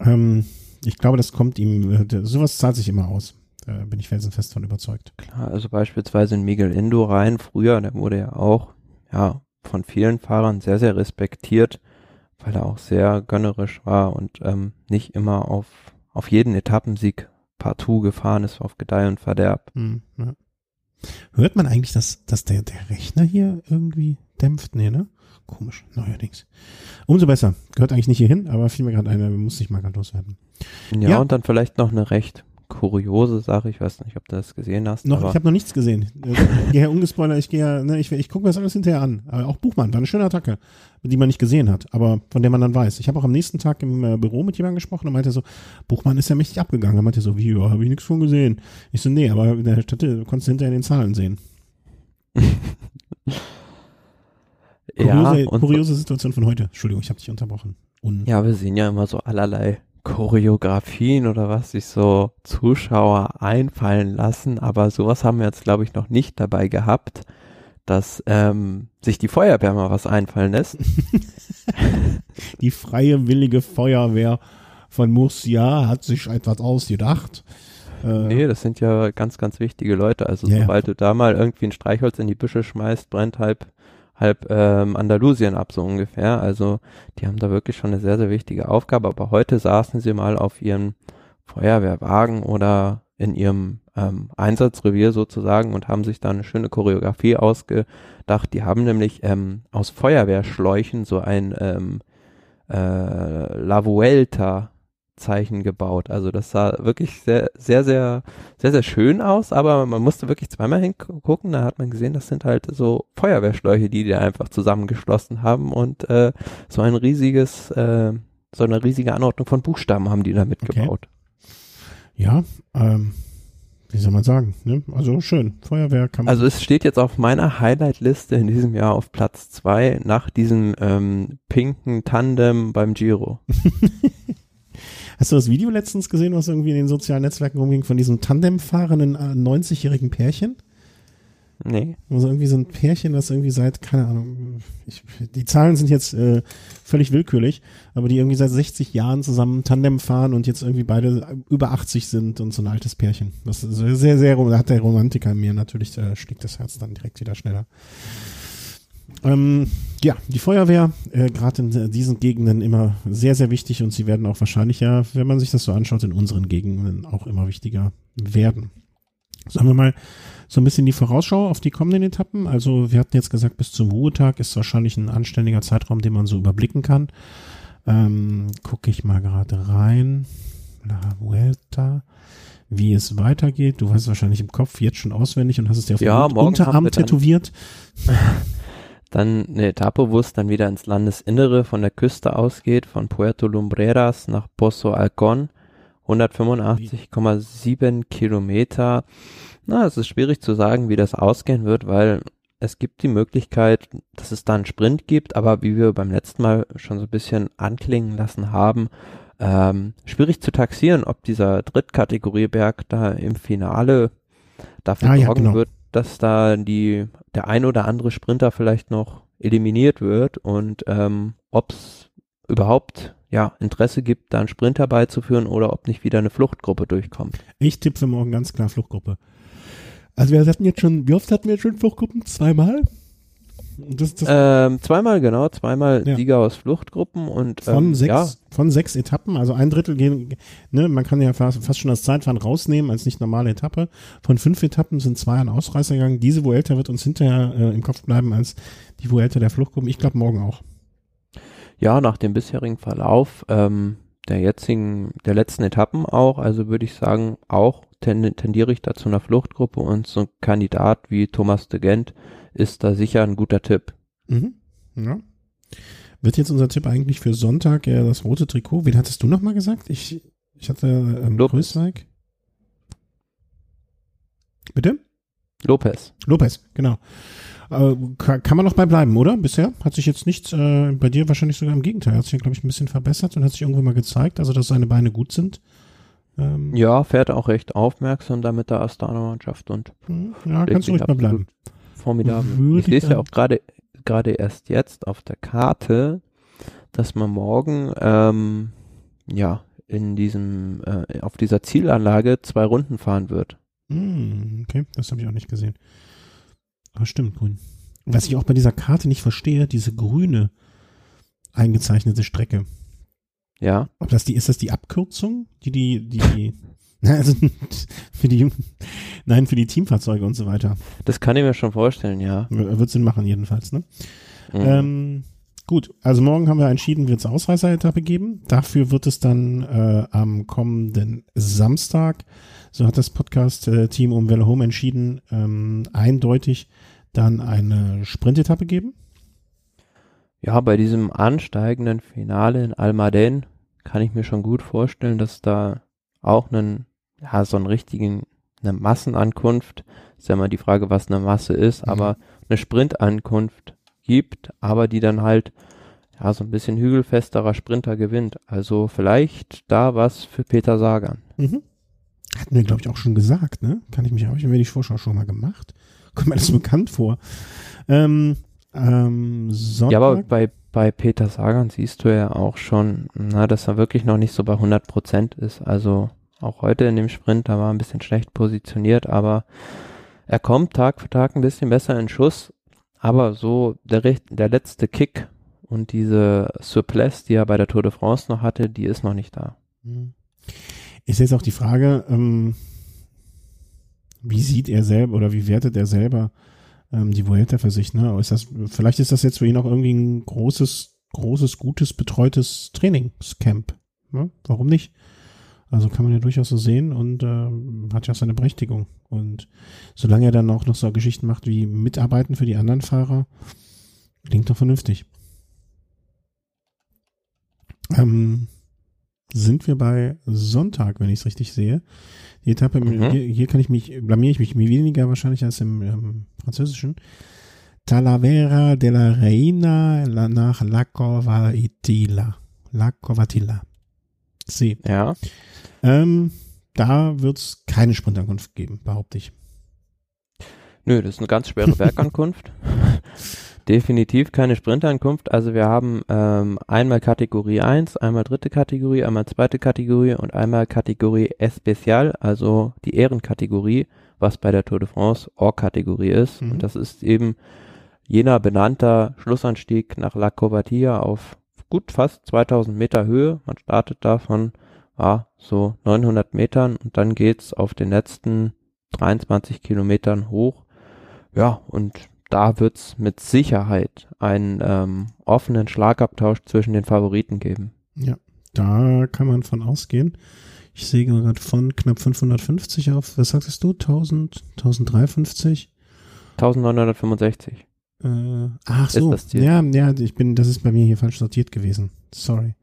ähm, ich glaube, das kommt ihm, äh, sowas zahlt sich immer aus. Da bin ich felsenfest von überzeugt. Klar, also beispielsweise in Miguel Indo rein, früher, der wurde ja auch, ja, von vielen Fahrern sehr, sehr respektiert, weil er auch sehr gönnerisch war und ähm, nicht immer auf, auf jeden Etappensieg partout gefahren ist, auf Gedeih und Verderb. Hm, ja. Hört man eigentlich, dass, dass der, der Rechner hier irgendwie dämpft? Nee, ne? Komisch, neuerdings. Umso besser. Gehört eigentlich nicht hier hin, aber fiel mir gerade ein, muss ich mal gerade loswerden. Ja, ja, und dann vielleicht noch eine recht kuriose Sache. Ich weiß nicht, ob du das gesehen hast. Noch, ich habe noch nichts gesehen. Ich gehe ja ungespoilert, ich gehe ja, ne, ich, ich gucke mir das alles hinterher an. Aber auch Buchmann, war eine schöne Attacke, die man nicht gesehen hat, aber von der man dann weiß. Ich habe auch am nächsten Tag im äh, Büro mit jemandem gesprochen und meinte so, Buchmann ist ja mächtig abgegangen. Er meinte so, wie, ja, habe ich nichts von gesehen. Ich so, nee, aber in der Stadt konntest du hinterher in den Zahlen sehen. kuriose, ja, kuriose Situation von heute. Entschuldigung, ich habe dich unterbrochen. Un ja, wir sehen ja immer so allerlei Choreografien oder was sich so Zuschauer einfallen lassen, aber sowas haben wir jetzt, glaube ich, noch nicht dabei gehabt, dass ähm, sich die Feuerwehr mal was einfallen lässt. die freie, willige Feuerwehr von Murcia hat sich etwas ausgedacht. Äh, nee, das sind ja ganz, ganz wichtige Leute. Also yeah. sobald du da mal irgendwie ein Streichholz in die Büsche schmeißt, brennt halb halb ähm, Andalusien ab, so ungefähr. Also die haben da wirklich schon eine sehr, sehr wichtige Aufgabe. Aber heute saßen sie mal auf ihrem Feuerwehrwagen oder in ihrem ähm, Einsatzrevier sozusagen und haben sich da eine schöne Choreografie ausgedacht. Die haben nämlich ähm, aus Feuerwehrschläuchen so ein ähm, äh, La Vuelta Zeichen gebaut. Also das sah wirklich sehr, sehr, sehr, sehr, sehr schön aus, aber man musste wirklich zweimal hingucken. Da hat man gesehen, das sind halt so Feuerwehrschläuche, die die einfach zusammengeschlossen haben und äh, so ein riesiges, äh, so eine riesige Anordnung von Buchstaben haben die da mitgebaut. Okay. Ja, ähm, wie soll man sagen, ne? Also schön, Feuerwehr kann man. Also es steht jetzt auf meiner Highlight-Liste in diesem Jahr auf Platz zwei nach diesem ähm, pinken Tandem beim Giro. Hast du das Video letztens gesehen, was irgendwie in den sozialen Netzwerken rumging, von diesem Tandemfahrenden 90-jährigen Pärchen? Nee. Also irgendwie so ein Pärchen, das irgendwie seit, keine Ahnung, ich, die Zahlen sind jetzt äh, völlig willkürlich, aber die irgendwie seit 60 Jahren zusammen Tandem fahren und jetzt irgendwie beide über 80 sind und so ein altes Pärchen. Das ist sehr, sehr, sehr, da hat der Romantiker in mir natürlich, äh, schlägt das Herz dann direkt wieder schneller. Ähm, ja, die Feuerwehr, äh, gerade in diesen Gegenden immer sehr, sehr wichtig und sie werden auch wahrscheinlich ja, wenn man sich das so anschaut, in unseren Gegenden auch immer wichtiger werden. Sagen wir mal so ein bisschen die Vorausschau auf die kommenden Etappen. Also wir hatten jetzt gesagt, bis zum Ruhetag ist wahrscheinlich ein anständiger Zeitraum, den man so überblicken kann. Ähm, Gucke ich mal gerade rein. La Vuelta wie es weitergeht. Du weißt es wahrscheinlich im Kopf jetzt schon auswendig und hast es dir auf ja, dem Unterarm tätowiert. Dann eine Etappe, wo es dann wieder ins Landesinnere von der Küste ausgeht, von Puerto Lumbreras nach Pozo Alcon. 185,7 Kilometer. Na, es ist schwierig zu sagen, wie das ausgehen wird, weil es gibt die Möglichkeit, dass es da einen Sprint gibt, aber wie wir beim letzten Mal schon so ein bisschen anklingen lassen haben, ähm, schwierig zu taxieren, ob dieser Drittkategorieberg da im Finale dafür ah, sorgen ja, genau. wird, dass da die, der ein oder andere Sprinter vielleicht noch eliminiert wird und ähm, ob es überhaupt ja, Interesse gibt, da einen Sprint herbeizuführen oder ob nicht wieder eine Fluchtgruppe durchkommt. Ich tippe für morgen ganz klar Fluchtgruppe. Also wir hatten jetzt schon, wie oft hatten wir jetzt schon Fluchtgruppen? Zweimal? Das, das ähm, zweimal, genau, zweimal ja. Sieger aus Fluchtgruppen und von ähm, sechs, ja. von sechs Etappen, also ein Drittel gehen, ne, man kann ja fast, fast schon das Zeitfahren rausnehmen als nicht normale Etappe. Von fünf Etappen sind zwei an Ausreißer gegangen. Diese Vuelta wird uns hinterher äh, im Kopf bleiben als die Vuelta der Fluchtgruppen. Ich glaube morgen auch. Ja, nach dem bisherigen Verlauf ähm, der jetzigen, der letzten Etappen auch, also würde ich sagen, auch tendiere ich da zu einer Fluchtgruppe und so ein Kandidat wie Thomas de Gent ist da sicher ein guter Tipp. Mhm. Ja. Wird jetzt unser Tipp eigentlich für Sonntag ja, das rote Trikot? Wen hattest du nochmal gesagt? Ich, ich hatte ähm, Lopez. Grüßweig. Bitte? Lopez. Lopez, genau. Äh, kann, kann, man noch bei bleiben, oder? Bisher hat sich jetzt nichts, äh, bei dir wahrscheinlich sogar im Gegenteil, hat sich, glaube ich, ein bisschen verbessert und hat sich irgendwo mal gezeigt, also dass seine Beine gut sind. Ähm, ja, fährt auch recht aufmerksam da mit der Astana-Mannschaft und hm, ja, kannst du ruhig mal bleiben. Formidabel. Würde ich lese ja auch gerade gerade erst jetzt auf der Karte, dass man morgen ähm, ja in diesem äh, auf dieser Zielanlage zwei Runden fahren wird. Mm, okay, das habe ich auch nicht gesehen. Aber stimmt, grün. Was ich auch bei dieser Karte nicht verstehe, diese grüne eingezeichnete Strecke. Ja. Ob das die, ist das die Abkürzung, die die, die, also für die, nein, für die Teamfahrzeuge und so weiter. Das kann ich mir schon vorstellen, ja. Wird Sinn machen, jedenfalls, ne? Mhm. Ähm, gut, also morgen haben wir entschieden, wird es Ausreißer-Etappe geben. Dafür wird es dann äh, am kommenden Samstag, so hat das Podcast-Team um Welle Home entschieden, ähm, eindeutig dann eine Sprintetappe geben. Ja, bei diesem ansteigenden Finale in Almaden kann ich mir schon gut vorstellen, dass da auch einen, ja, so einen richtigen, eine Massenankunft, ist ja immer die Frage, was eine Masse ist, mhm. aber eine Sprintankunft gibt, aber die dann halt, ja, so ein bisschen hügelfesterer Sprinter gewinnt. Also vielleicht da was für Peter Sagan. Mhm. Hatten wir, glaube ich, auch schon gesagt, ne? Kann ich mich, habe ich mir die Vorschau schon mal gemacht? Kommt mir das bekannt vor. Ähm, ähm, Sonntag. Ja, aber bei, bei Peter Sagan siehst du ja auch schon, na, dass er wirklich noch nicht so bei 100 Prozent ist. Also auch heute in dem Sprint, da war er ein bisschen schlecht positioniert, aber er kommt Tag für Tag ein bisschen besser in Schuss. Aber so der, der letzte Kick und diese Surplus, die er bei der Tour de France noch hatte, die ist noch nicht da. Hm. Ist jetzt auch die Frage, ähm, wie sieht er selber oder wie wertet er selber ähm, die Vuelta für sich, ne? Ist das, vielleicht ist das jetzt für ihn auch irgendwie ein großes, großes, gutes, betreutes Trainingscamp. Ne? Warum nicht? Also kann man ja durchaus so sehen und äh, hat ja auch seine Berechtigung. Und solange er dann auch noch so Geschichten macht wie Mitarbeiten für die anderen Fahrer, klingt doch vernünftig. Ähm, sind wir bei Sonntag, wenn ich es richtig sehe. Die Etappe, mhm. hier, hier, kann ich mich, blamier ich mich weniger wahrscheinlich als im ähm, Französischen. Talavera de la Reina nach La Covatilla. La Covatilla. C. Ja. Ähm, da wird es keine Sprintankunft geben, behaupte ich. Nö, das ist eine ganz schwere Bergankunft. Definitiv keine Sprintankunft. Also wir haben ähm, einmal Kategorie 1, einmal dritte Kategorie, einmal zweite Kategorie und einmal Kategorie Especial, also die Ehrenkategorie, was bei der Tour de France Or-Kategorie ist. Mhm. Und das ist eben jener benannter Schlussanstieg nach La Covatilla auf gut fast 2000 Meter Höhe. Man startet da von ah, so 900 Metern und dann geht's auf den letzten 23 Kilometern hoch. Ja, und da wird es mit Sicherheit einen ähm, offenen Schlagabtausch zwischen den Favoriten geben. Ja, da kann man von ausgehen. Ich sehe gerade von knapp 550 auf, was sagst du, 1000, 1053? 1965. Äh, ach so, ja, ja, ich bin, das ist bei mir hier falsch sortiert gewesen. Sorry.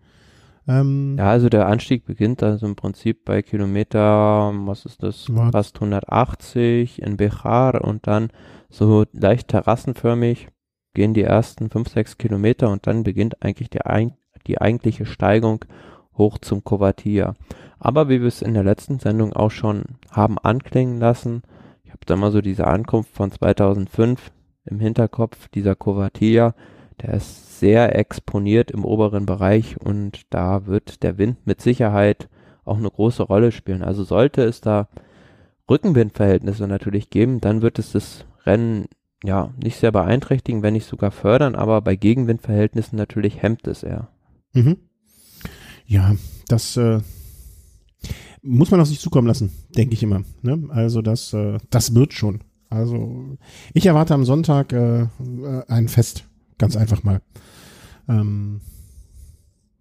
Ähm, ja, also der Anstieg beginnt also im Prinzip bei Kilometer, was ist das, what? fast 180 in Bechar und dann so leicht terrassenförmig gehen die ersten fünf, sechs Kilometer und dann beginnt eigentlich die, die eigentliche Steigung hoch zum Covatia. Aber wie wir es in der letzten Sendung auch schon haben anklingen lassen, ich habe da mal so diese Ankunft von 2005 im Hinterkopf, dieser Covatia, der ist sehr exponiert im oberen Bereich und da wird der Wind mit Sicherheit auch eine große Rolle spielen. Also sollte es da Rückenwindverhältnisse natürlich geben, dann wird es das Rennen ja nicht sehr beeinträchtigen, wenn nicht sogar fördern, aber bei Gegenwindverhältnissen natürlich hemmt es eher. Mhm. Ja, das äh, muss man auf sich zukommen lassen, denke ich immer. Ne? Also das, äh, das wird schon. Also ich erwarte am Sonntag äh, ein Fest, ganz einfach mal. Ähm,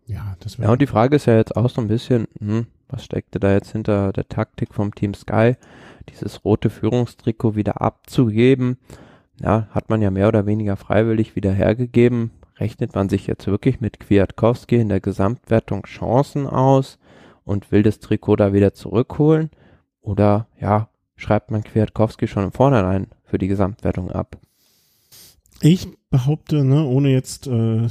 ja, das Ja, und die Frage ist ja jetzt auch so ein bisschen, hm, was steckte da jetzt hinter der Taktik vom Team Sky? dieses rote Führungstrikot wieder abzugeben. Ja, hat man ja mehr oder weniger freiwillig wieder hergegeben. Rechnet man sich jetzt wirklich mit Kwiatkowski in der Gesamtwertung Chancen aus und will das Trikot da wieder zurückholen? Oder ja, schreibt man Kwiatkowski schon im Vornherein für die Gesamtwertung ab? Ich behaupte, ne, ohne jetzt, äh,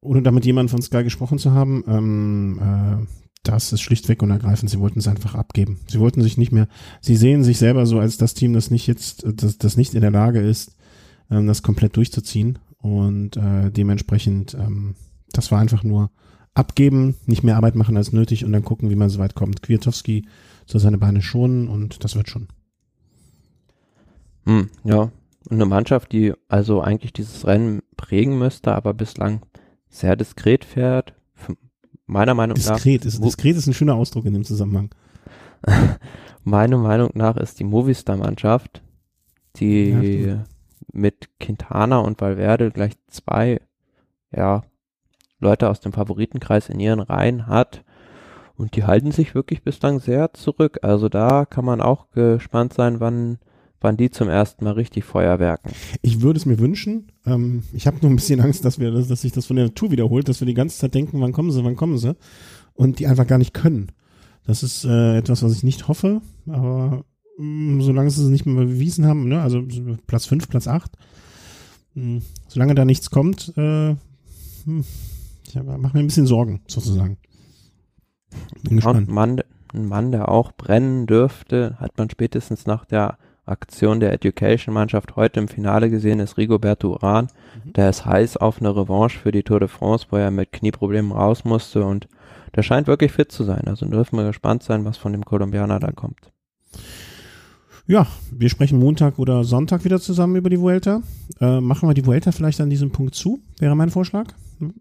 ohne damit jemand von Sky gesprochen zu haben, ähm, äh, das ist schlichtweg und ergreifend, sie wollten es einfach abgeben. Sie wollten sich nicht mehr, sie sehen sich selber so als das Team, das nicht jetzt, das, das nicht in der Lage ist, ähm, das komplett durchzuziehen. Und äh, dementsprechend, ähm, das war einfach nur abgeben, nicht mehr Arbeit machen als nötig und dann gucken, wie man so weit kommt. Kwiatowski soll seine Beine schonen und das wird schon. Hm, ja, und eine Mannschaft, die also eigentlich dieses Rennen prägen müsste, aber bislang sehr diskret fährt, meiner Meinung diskret nach. Ist, diskret ist ein schöner Ausdruck in dem Zusammenhang. Meiner Meinung nach ist die Movistar-Mannschaft, die ja, mit Quintana und Valverde gleich zwei, ja, Leute aus dem Favoritenkreis in ihren Reihen hat. Und die halten sich wirklich bislang sehr zurück. Also da kann man auch gespannt sein, wann wann die zum ersten Mal richtig Feuerwerken. Ich würde es mir wünschen. Ähm, ich habe nur ein bisschen Angst, dass wir, dass sich das von der Natur wiederholt, dass wir die ganze Zeit denken, wann kommen sie, wann kommen sie, und die einfach gar nicht können. Das ist äh, etwas, was ich nicht hoffe, aber mh, mm, solange sie es nicht mehr bewiesen haben, ne, also Platz 5, Platz 8, mh, mm, solange da nichts kommt, äh, hm, ich mache mir ein bisschen Sorgen, sozusagen. Bin gespannt. Ein Mann, ein Mann, der auch brennen dürfte, hat man spätestens nach der Aktion der Education-Mannschaft heute im Finale gesehen ist Rigoberto Uran. Mhm. Der ist heiß auf eine Revanche für die Tour de France, wo er mit Knieproblemen raus musste und der scheint wirklich fit zu sein. Also dürfen wir gespannt sein, was von dem Kolumbianer da kommt. Ja, wir sprechen Montag oder Sonntag wieder zusammen über die Vuelta. Äh, machen wir die Vuelta vielleicht an diesem Punkt zu, wäre mein Vorschlag. Mhm.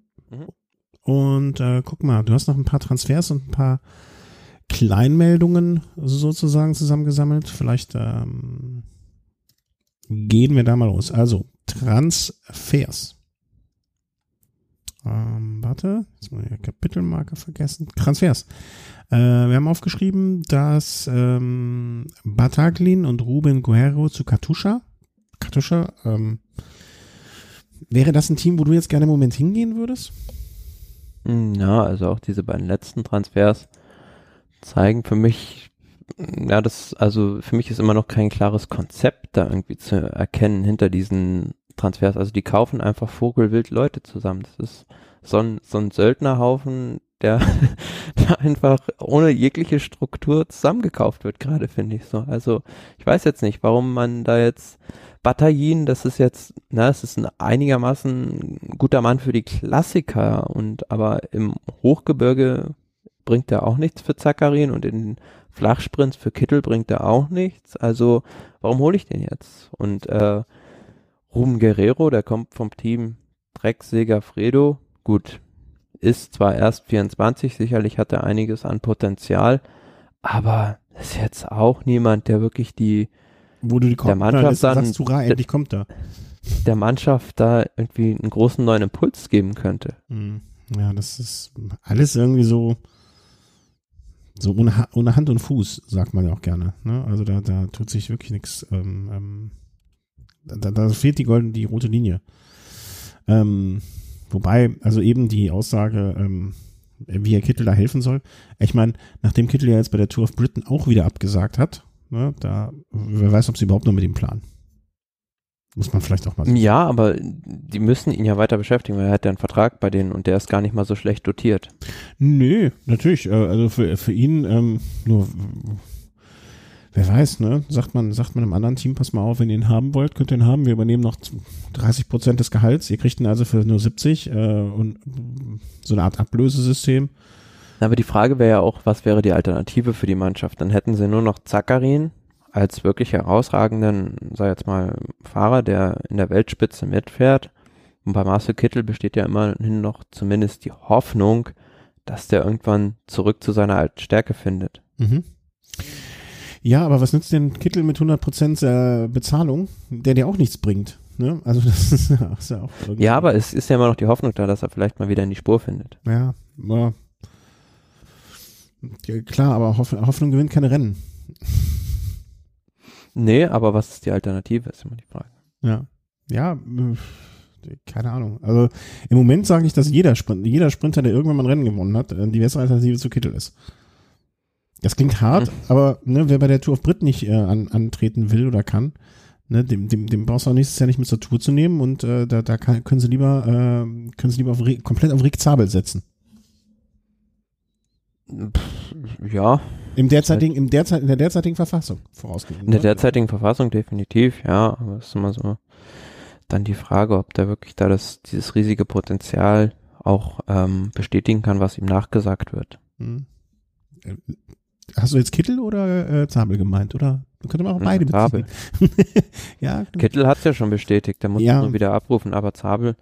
Und äh, guck mal, du hast noch ein paar Transfers und ein paar Kleinmeldungen sozusagen zusammengesammelt. Vielleicht ähm, gehen wir da mal los. Also Transfers. Ähm, warte, jetzt mal die Kapitelmarke vergessen. Transfers. Äh, wir haben aufgeschrieben, dass ähm, Bataglin und Ruben Guerrero zu Katusha. Katusha, ähm, wäre das ein Team, wo du jetzt gerne im Moment hingehen würdest? Ja, also auch diese beiden letzten Transfers zeigen für mich, ja, das, also für mich ist immer noch kein klares Konzept da irgendwie zu erkennen hinter diesen Transfers. Also die kaufen einfach vogelwild Leute zusammen. Das ist so ein, so ein Söldnerhaufen, der, der einfach ohne jegliche Struktur zusammengekauft wird, gerade finde ich so. Also ich weiß jetzt nicht, warum man da jetzt Bataillin, das ist jetzt, na, es ist ein einigermaßen guter Mann für die Klassiker und aber im Hochgebirge bringt er auch nichts für Zakarin und in Flachsprints für Kittel bringt er auch nichts. Also warum hole ich den jetzt? Und äh, Ruben Guerrero, der kommt vom Team Drecksäger Fredo, gut, ist zwar erst 24, sicherlich hat er einiges an Potenzial, aber ist jetzt auch niemand, der wirklich die wo du die der Mannschaft dann, sagst, hurra, endlich kommt er. Der Mannschaft da irgendwie einen großen neuen Impuls geben könnte. Hm. Ja, das ist alles irgendwie so so ohne, ohne Hand und Fuß, sagt man ja auch gerne. Ne? Also da, da tut sich wirklich nichts. Ähm, ähm, da, da fehlt die goldene, die rote Linie. Ähm, wobei, also eben die Aussage, ähm, wie er Kittel da helfen soll. Ich meine, nachdem Kittel ja jetzt bei der Tour of Britain auch wieder abgesagt hat, ne, da, wer weiß, ob sie überhaupt noch mit ihm planen. Muss man vielleicht auch mal sagen. Ja, aber die müssen ihn ja weiter beschäftigen, weil er hat ja einen Vertrag bei denen und der ist gar nicht mal so schlecht dotiert. Nö, natürlich. Äh, also für, für ihn ähm, nur wer weiß, ne? Sagt man, sagt man einem anderen Team, pass mal auf, wenn ihr ihn haben wollt, könnt ihr ihn haben. Wir übernehmen noch 30 Prozent des Gehalts. Ihr kriegt ihn also für nur 70 äh, und so eine Art Ablösesystem. Aber die Frage wäre ja auch, was wäre die Alternative für die Mannschaft? Dann hätten sie nur noch Zakarin, als wirklich herausragenden, sei jetzt mal, Fahrer, der in der Weltspitze mitfährt. Und bei Marcel Kittel besteht ja immerhin noch zumindest die Hoffnung, dass der irgendwann zurück zu seiner alten Stärke findet. Mhm. Ja, aber was nützt denn Kittel mit 100% äh, Bezahlung, der dir auch nichts bringt? Ne? Also das ist ja, ist ja auch irgendwie. Ja, aber es ist ja immer noch die Hoffnung da, dass er vielleicht mal wieder in die Spur findet. Ja, ja. Klar, aber Hoffnung gewinnt keine Rennen. Nee, aber was ist die Alternative, ist immer die Frage. Ja. Ja, äh, keine Ahnung. Also im Moment sage ich, dass jeder, Sprint, jeder Sprinter, der irgendwann mal ein Rennen gewonnen hat, äh, die bessere Alternative zu Kittel ist. Das klingt hart, mhm. aber ne, wer bei der Tour of Brit nicht äh, an, antreten will oder kann, ne, dem, dem, dem brauchst du auch nächstes Jahr nicht mit zur Tour zu nehmen und äh, da, da kann, können sie lieber, äh, können sie lieber auf, komplett auf Rick Zabel setzen. Pff, ja. Im derzeitigen, im derzeit, in der derzeitigen Verfassung vorausgegangen. In der derzeitigen Verfassung definitiv, ja. Aber es ist immer so dann die Frage, ob der wirklich da das, dieses riesige Potenzial auch ähm, bestätigen kann, was ihm nachgesagt wird. Hm. Äh, hast du jetzt Kittel oder äh, Zabel gemeint, oder? Könnte man auch beide ja, Zabel. ja, Kittel hat es ja schon bestätigt, der muss ja. nur wieder abrufen, aber Zabel,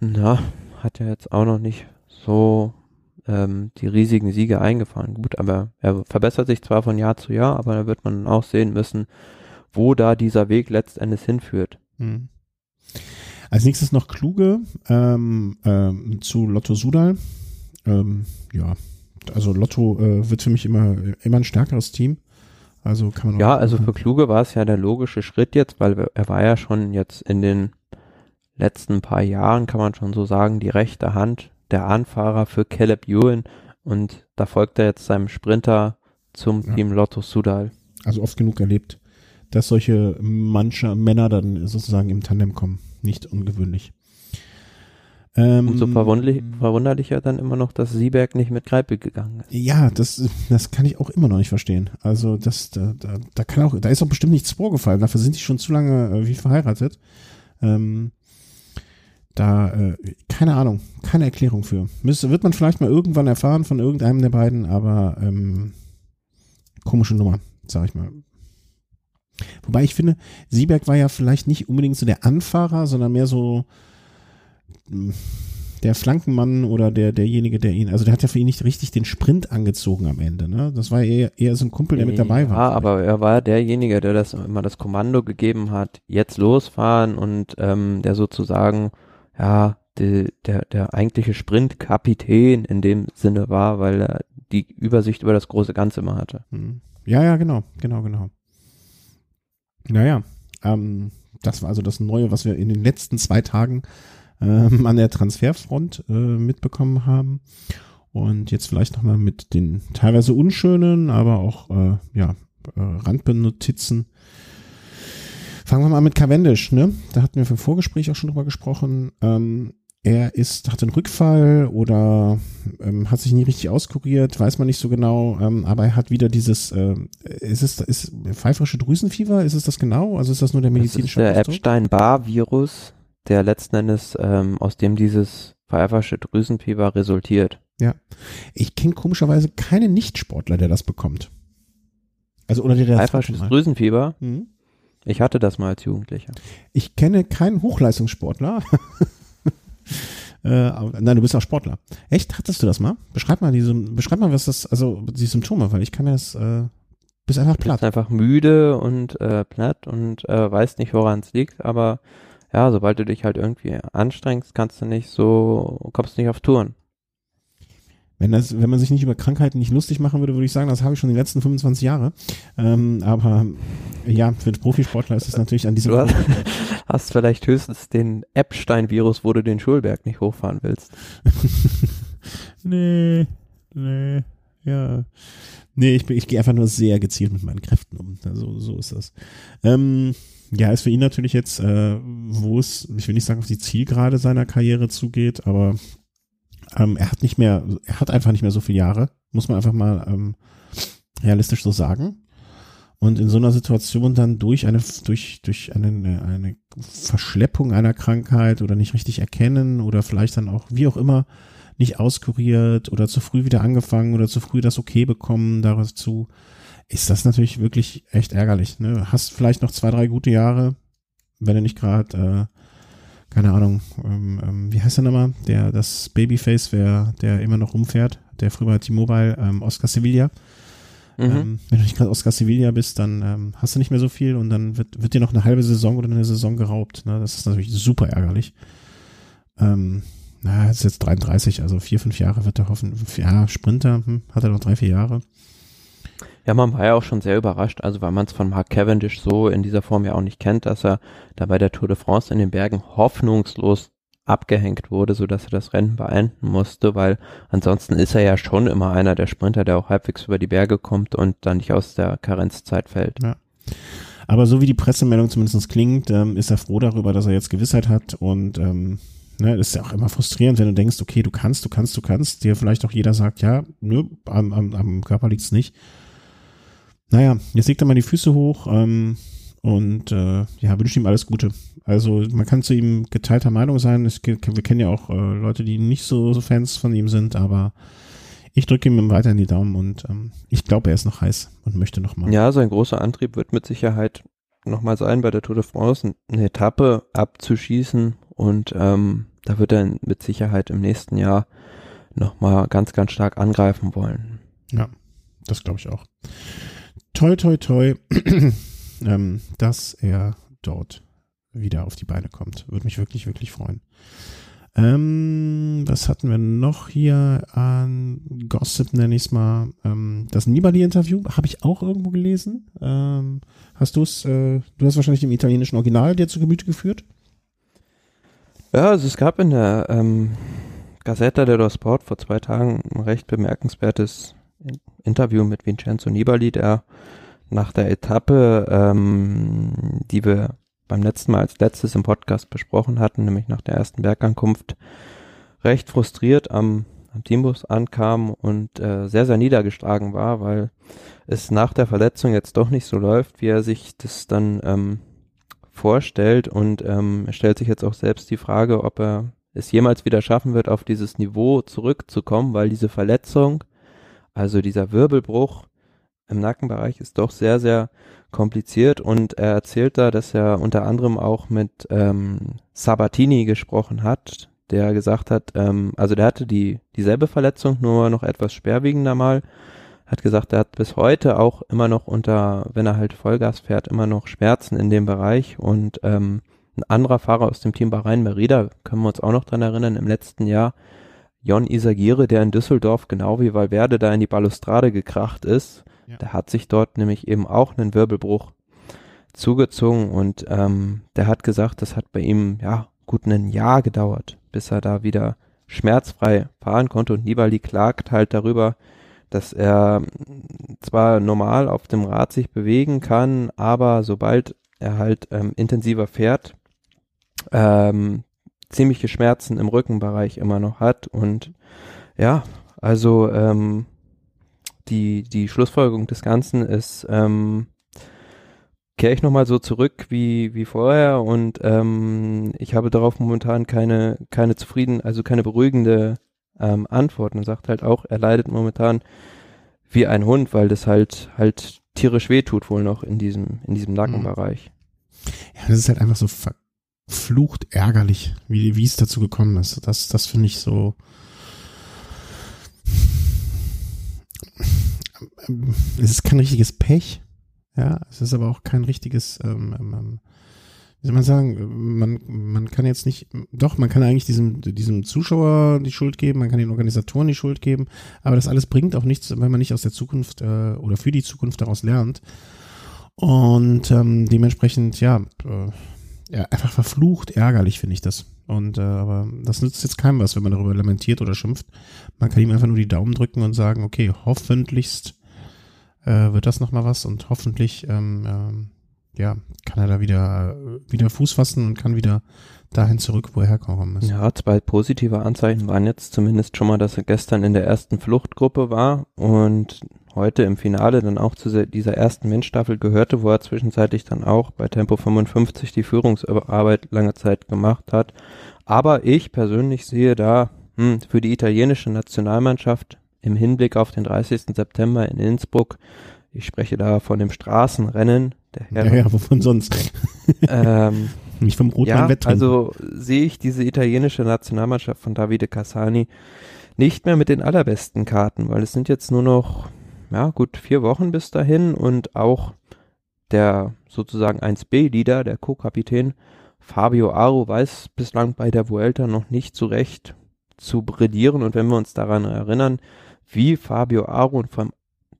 na, hat ja jetzt auch noch nicht so ähm, die riesigen Siege eingefahren. Gut, aber er verbessert sich zwar von Jahr zu Jahr, aber da wird man auch sehen müssen, wo da dieser Weg letztendlich hinführt. Hm. Als nächstes noch Kluge ähm, ähm, zu Lotto Sudal. Ähm, ja, also Lotto äh, wird für mich immer, immer ein stärkeres Team. Also kann man Ja, also für Kluge war es ja der logische Schritt jetzt, weil er war ja schon jetzt in den letzten paar Jahren, kann man schon so sagen, die rechte Hand der Anfahrer für Caleb Ewan und da folgt er jetzt seinem Sprinter zum ja. Team Lotto Sudal. Also oft genug erlebt, dass solche manche Männer dann sozusagen im Tandem kommen. Nicht ungewöhnlich. Ähm, Umso verwunderlich, verwunderlicher dann immer noch, dass Sieberg nicht mit Greipel gegangen ist. Ja, das, das kann ich auch immer noch nicht verstehen. Also das, da, da, da kann auch, da ist auch bestimmt nichts vorgefallen. Dafür sind die schon zu lange äh, wie verheiratet. Ähm, da, äh, keine Ahnung, keine Erklärung für. Müsste, wird man vielleicht mal irgendwann erfahren von irgendeinem der beiden, aber ähm, komische Nummer, sag ich mal. Wobei ich finde, Sieberg war ja vielleicht nicht unbedingt so der Anfahrer, sondern mehr so hm, der Flankenmann oder der derjenige, der ihn, also der hat ja für ihn nicht richtig den Sprint angezogen am Ende, ne? Das war eher, eher so ein Kumpel, der mit dabei war. Ja, aber er war derjenige, der das immer das Kommando gegeben hat, jetzt losfahren und ähm, der sozusagen, ja, die, der, der eigentliche Sprintkapitän in dem Sinne war, weil er die Übersicht über das große Ganze immer hatte. Hm. Ja, ja, genau, genau, genau. Naja, ähm, das war also das Neue, was wir in den letzten zwei Tagen ähm, an der Transferfront äh, mitbekommen haben. Und jetzt vielleicht nochmal mit den teilweise unschönen, aber auch äh, ja, äh, Randbenotizen. Fangen wir mal mit Cavendish, ne? Da hatten wir im Vorgespräch auch schon drüber gesprochen. Ähm, er ist, hat einen Rückfall oder ähm, hat sich nie richtig auskuriert, weiß man nicht so genau, ähm, aber er hat wieder dieses, äh, ist es ist pfeiferische Drüsenfieber, ist es das genau? Also ist das nur der medizinische das ist Der Epstein-Barr-Virus, der letzten Endes, ähm, aus dem dieses pfeifersche Drüsenfieber resultiert. Ja. Ich kenne komischerweise keinen Nichtsportler, der das bekommt. Also oder der das Pfeifersches Drüsenfieber? Mhm. Ich hatte das mal als Jugendlicher. Ich kenne keinen Hochleistungssportler, Äh, nein, du bist auch Sportler. Echt? Hattest du das mal? Beschreib mal diese, beschreib mal, was das, also die Symptome, weil ich kann mir das, äh, bist einfach platt. Bist einfach müde und äh, platt und äh, weißt nicht, woran es liegt, aber ja, sobald du dich halt irgendwie anstrengst, kannst du nicht so, kommst du nicht auf Touren. Wenn, das, wenn man sich nicht über Krankheiten nicht lustig machen würde, würde ich sagen, das habe ich schon die letzten 25 Jahre. Ähm, aber ja, für den Profisportler ist es natürlich an diesem Du hast, hast vielleicht höchstens den Epstein-Virus, wo du den Schulberg nicht hochfahren willst. nee, nee, ja. Nee, ich, ich gehe einfach nur sehr gezielt mit meinen Kräften um. Also, so ist das. Ähm, ja, ist für ihn natürlich jetzt, äh, wo es, ich will nicht sagen, auf die Zielgerade seiner Karriere zugeht, aber ähm, er hat nicht mehr, er hat einfach nicht mehr so viele Jahre, muss man einfach mal ähm, realistisch so sagen. Und in so einer Situation dann durch eine, durch, durch eine, eine Verschleppung einer Krankheit oder nicht richtig erkennen oder vielleicht dann auch, wie auch immer, nicht auskuriert oder zu früh wieder angefangen oder zu früh das Okay bekommen dazu, ist das natürlich wirklich echt ärgerlich. Ne? Hast vielleicht noch zwei, drei gute Jahre, wenn du nicht gerade äh, keine Ahnung, ähm, ähm, wie heißt der nochmal? Der, das Babyface, wer, der immer noch rumfährt, der früher bei T-Mobile, ähm, Oscar Sevilla. Mhm. Ähm, wenn du nicht gerade Oscar Sevilla bist, dann ähm, hast du nicht mehr so viel und dann wird, wird dir noch eine halbe Saison oder eine Saison geraubt. Ne? Das ist natürlich super ärgerlich. Ähm, na, ist jetzt 33, also vier, fünf Jahre wird er hoffen. Ja, Sprinter, hm, hat er noch drei, vier Jahre. Ja, man war ja auch schon sehr überrascht, also weil man es von Mark Cavendish so in dieser Form ja auch nicht kennt, dass er da bei der Tour de France in den Bergen hoffnungslos abgehängt wurde, so dass er das Rennen beenden musste, weil ansonsten ist er ja schon immer einer der Sprinter, der auch halbwegs über die Berge kommt und dann nicht aus der Karenzzeit fällt. Ja. Aber so wie die Pressemeldung zumindest klingt, ähm, ist er froh darüber, dass er jetzt Gewissheit hat und ähm, Ne, ist ja auch immer frustrierend, wenn du denkst, okay, du kannst, du kannst, du kannst, dir vielleicht auch jeder sagt, ja, nö, am, am, am Körper liegt's nicht. Naja, jetzt legt er mal die Füße hoch ähm, und äh, ja, wünsche ihm alles Gute. Also man kann zu ihm geteilter Meinung sein. Es, wir kennen ja auch äh, Leute, die nicht so, so Fans von ihm sind, aber ich drücke ihm weiter in die Daumen und ähm, ich glaube, er ist noch heiß und möchte noch mal. Ja, sein großer Antrieb wird mit Sicherheit noch mal sein, bei der Tour de France eine Etappe abzuschießen und ähm, da wird er mit Sicherheit im nächsten Jahr noch mal ganz, ganz stark angreifen wollen. Ja, das glaube ich auch. Toi, toi, toi, ähm, dass er dort wieder auf die Beine kommt. Würde mich wirklich, wirklich freuen. Ähm, was hatten wir noch hier an Gossip, nenne ich es mal. Ähm, das Nibali-Interview habe ich auch irgendwo gelesen. Ähm, hast du es, äh, du hast wahrscheinlich im italienischen Original dir zu Gemüte geführt? Ja, also es gab in der ähm, Gazzetta dello Sport vor zwei Tagen ein recht bemerkenswertes Interview mit Vincenzo Nibali, der nach der Etappe, ähm, die wir beim letzten Mal als letztes im Podcast besprochen hatten, nämlich nach der ersten Bergankunft, recht frustriert am, am Teambus ankam und äh, sehr, sehr niedergeschlagen war, weil es nach der Verletzung jetzt doch nicht so läuft, wie er sich das dann ähm, vorstellt. Und ähm, er stellt sich jetzt auch selbst die Frage, ob er es jemals wieder schaffen wird, auf dieses Niveau zurückzukommen, weil diese Verletzung, also dieser Wirbelbruch im Nackenbereich ist doch sehr, sehr kompliziert und er erzählt da, dass er unter anderem auch mit ähm, Sabatini gesprochen hat, der gesagt hat, ähm, also der hatte die dieselbe Verletzung, nur noch etwas schwerwiegender mal, hat gesagt, er hat bis heute auch immer noch unter, wenn er halt Vollgas fährt, immer noch Schmerzen in dem Bereich und ähm, ein anderer Fahrer aus dem Team Bahrain Merida, können wir uns auch noch dran erinnern, im letzten Jahr, Jon Isagire, der in Düsseldorf genau wie Valverde da in die Balustrade gekracht ist, ja. Der hat sich dort nämlich eben auch einen Wirbelbruch zugezogen und ähm, der hat gesagt, das hat bei ihm ja gut ein Jahr gedauert, bis er da wieder schmerzfrei fahren konnte und Nibali klagt halt darüber, dass er zwar normal auf dem Rad sich bewegen kann, aber sobald er halt ähm, intensiver fährt, ähm, ziemliche Schmerzen im Rückenbereich immer noch hat und ja, also ähm, die, die Schlussfolgerung des Ganzen ist, ähm, kehre ich nochmal so zurück wie, wie vorher und ähm, ich habe darauf momentan keine, keine zufrieden, also keine beruhigende ähm, Antwort. Und sagt halt auch, er leidet momentan wie ein Hund, weil das halt halt tierisch wehtut wohl noch in diesem, in diesem Nackenbereich. Ja, das ist halt einfach so verflucht ärgerlich, wie, wie es dazu gekommen ist. Das, das finde ich so, es ist kein richtiges Pech, ja, es ist aber auch kein richtiges, ähm, ähm, ähm, wie soll man sagen, man, man kann jetzt nicht, doch, man kann eigentlich diesem, diesem Zuschauer die Schuld geben, man kann den Organisatoren die Schuld geben, aber das alles bringt auch nichts, wenn man nicht aus der Zukunft äh, oder für die Zukunft daraus lernt. Und ähm, dementsprechend, ja, äh, ja, einfach verflucht ärgerlich finde ich das. Und äh, aber das nützt jetzt keinem was, wenn man darüber lamentiert oder schimpft. Man kann ihm einfach nur die Daumen drücken und sagen, okay, hoffentlichst äh, wird das nochmal was und hoffentlich ähm, ähm, ja, kann er da wieder, wieder Fuß fassen und kann wieder dahin zurück, wo er hergekommen ist. Ja, zwei positive Anzeichen waren jetzt zumindest schon mal, dass er gestern in der ersten Fluchtgruppe war und heute im Finale dann auch zu dieser ersten Menschstaffel gehörte, wo er zwischenzeitlich dann auch bei Tempo 55 die Führungsarbeit lange Zeit gemacht hat. Aber ich persönlich sehe da hm, für die italienische Nationalmannschaft im Hinblick auf den 30. September in Innsbruck, ich spreche da von dem Straßenrennen der Herren. Ja, ja, wovon sonst? ähm, Nicht vom Rotwein ja, Also sehe ich diese italienische Nationalmannschaft von Davide Cassani nicht mehr mit den allerbesten Karten, weil es sind jetzt nur noch, ja, gut vier Wochen bis dahin und auch der sozusagen 1B-Leader, der Co-Kapitän Fabio Aro weiß bislang bei der Vuelta noch nicht so recht zu brillieren und wenn wir uns daran erinnern, wie Fabio Aro und vor allem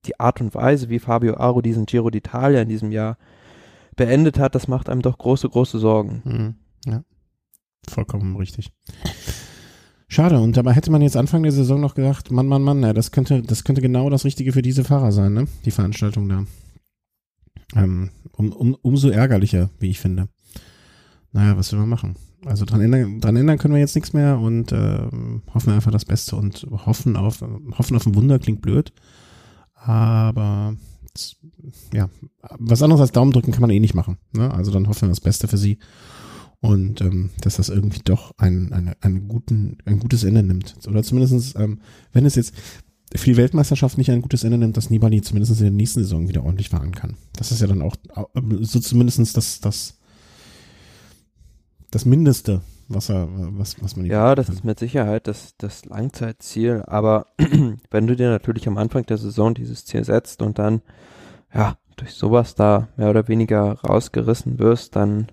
die Art und Weise, wie Fabio Aro diesen Giro d'Italia in diesem Jahr beendet hat, das macht einem doch große, große Sorgen. Mhm. Ja, vollkommen richtig. Schade, und dabei hätte man jetzt Anfang der Saison noch gedacht, Mann, Mann, Mann, das könnte, das könnte genau das Richtige für diese Fahrer sein, ne? Die Veranstaltung da. Ähm, um, um, umso ärgerlicher, wie ich finde. Naja, was will man machen? Also dran ändern, dran ändern können wir jetzt nichts mehr und äh, hoffen einfach das Beste und hoffen auf, hoffen auf ein Wunder, klingt blöd. Aber ja, was anderes als Daumen drücken kann man eh nicht machen. Ne? Also dann hoffen wir das Beste für sie und ähm, dass das irgendwie doch ein, eine, einen guten, ein gutes Ende nimmt. Oder zumindestens, ähm, wenn es jetzt für die Weltmeisterschaft nicht ein gutes Ende nimmt, dass Nibali zumindest in der nächsten Saison wieder ordentlich fahren kann. Das ist ja dann auch so zumindest das, das, das Mindeste, was er, was, was man Ja, das kann. ist mit Sicherheit das, das Langzeitziel. Aber wenn du dir natürlich am Anfang der Saison dieses Ziel setzt und dann, ja, durch sowas da mehr oder weniger rausgerissen wirst, dann,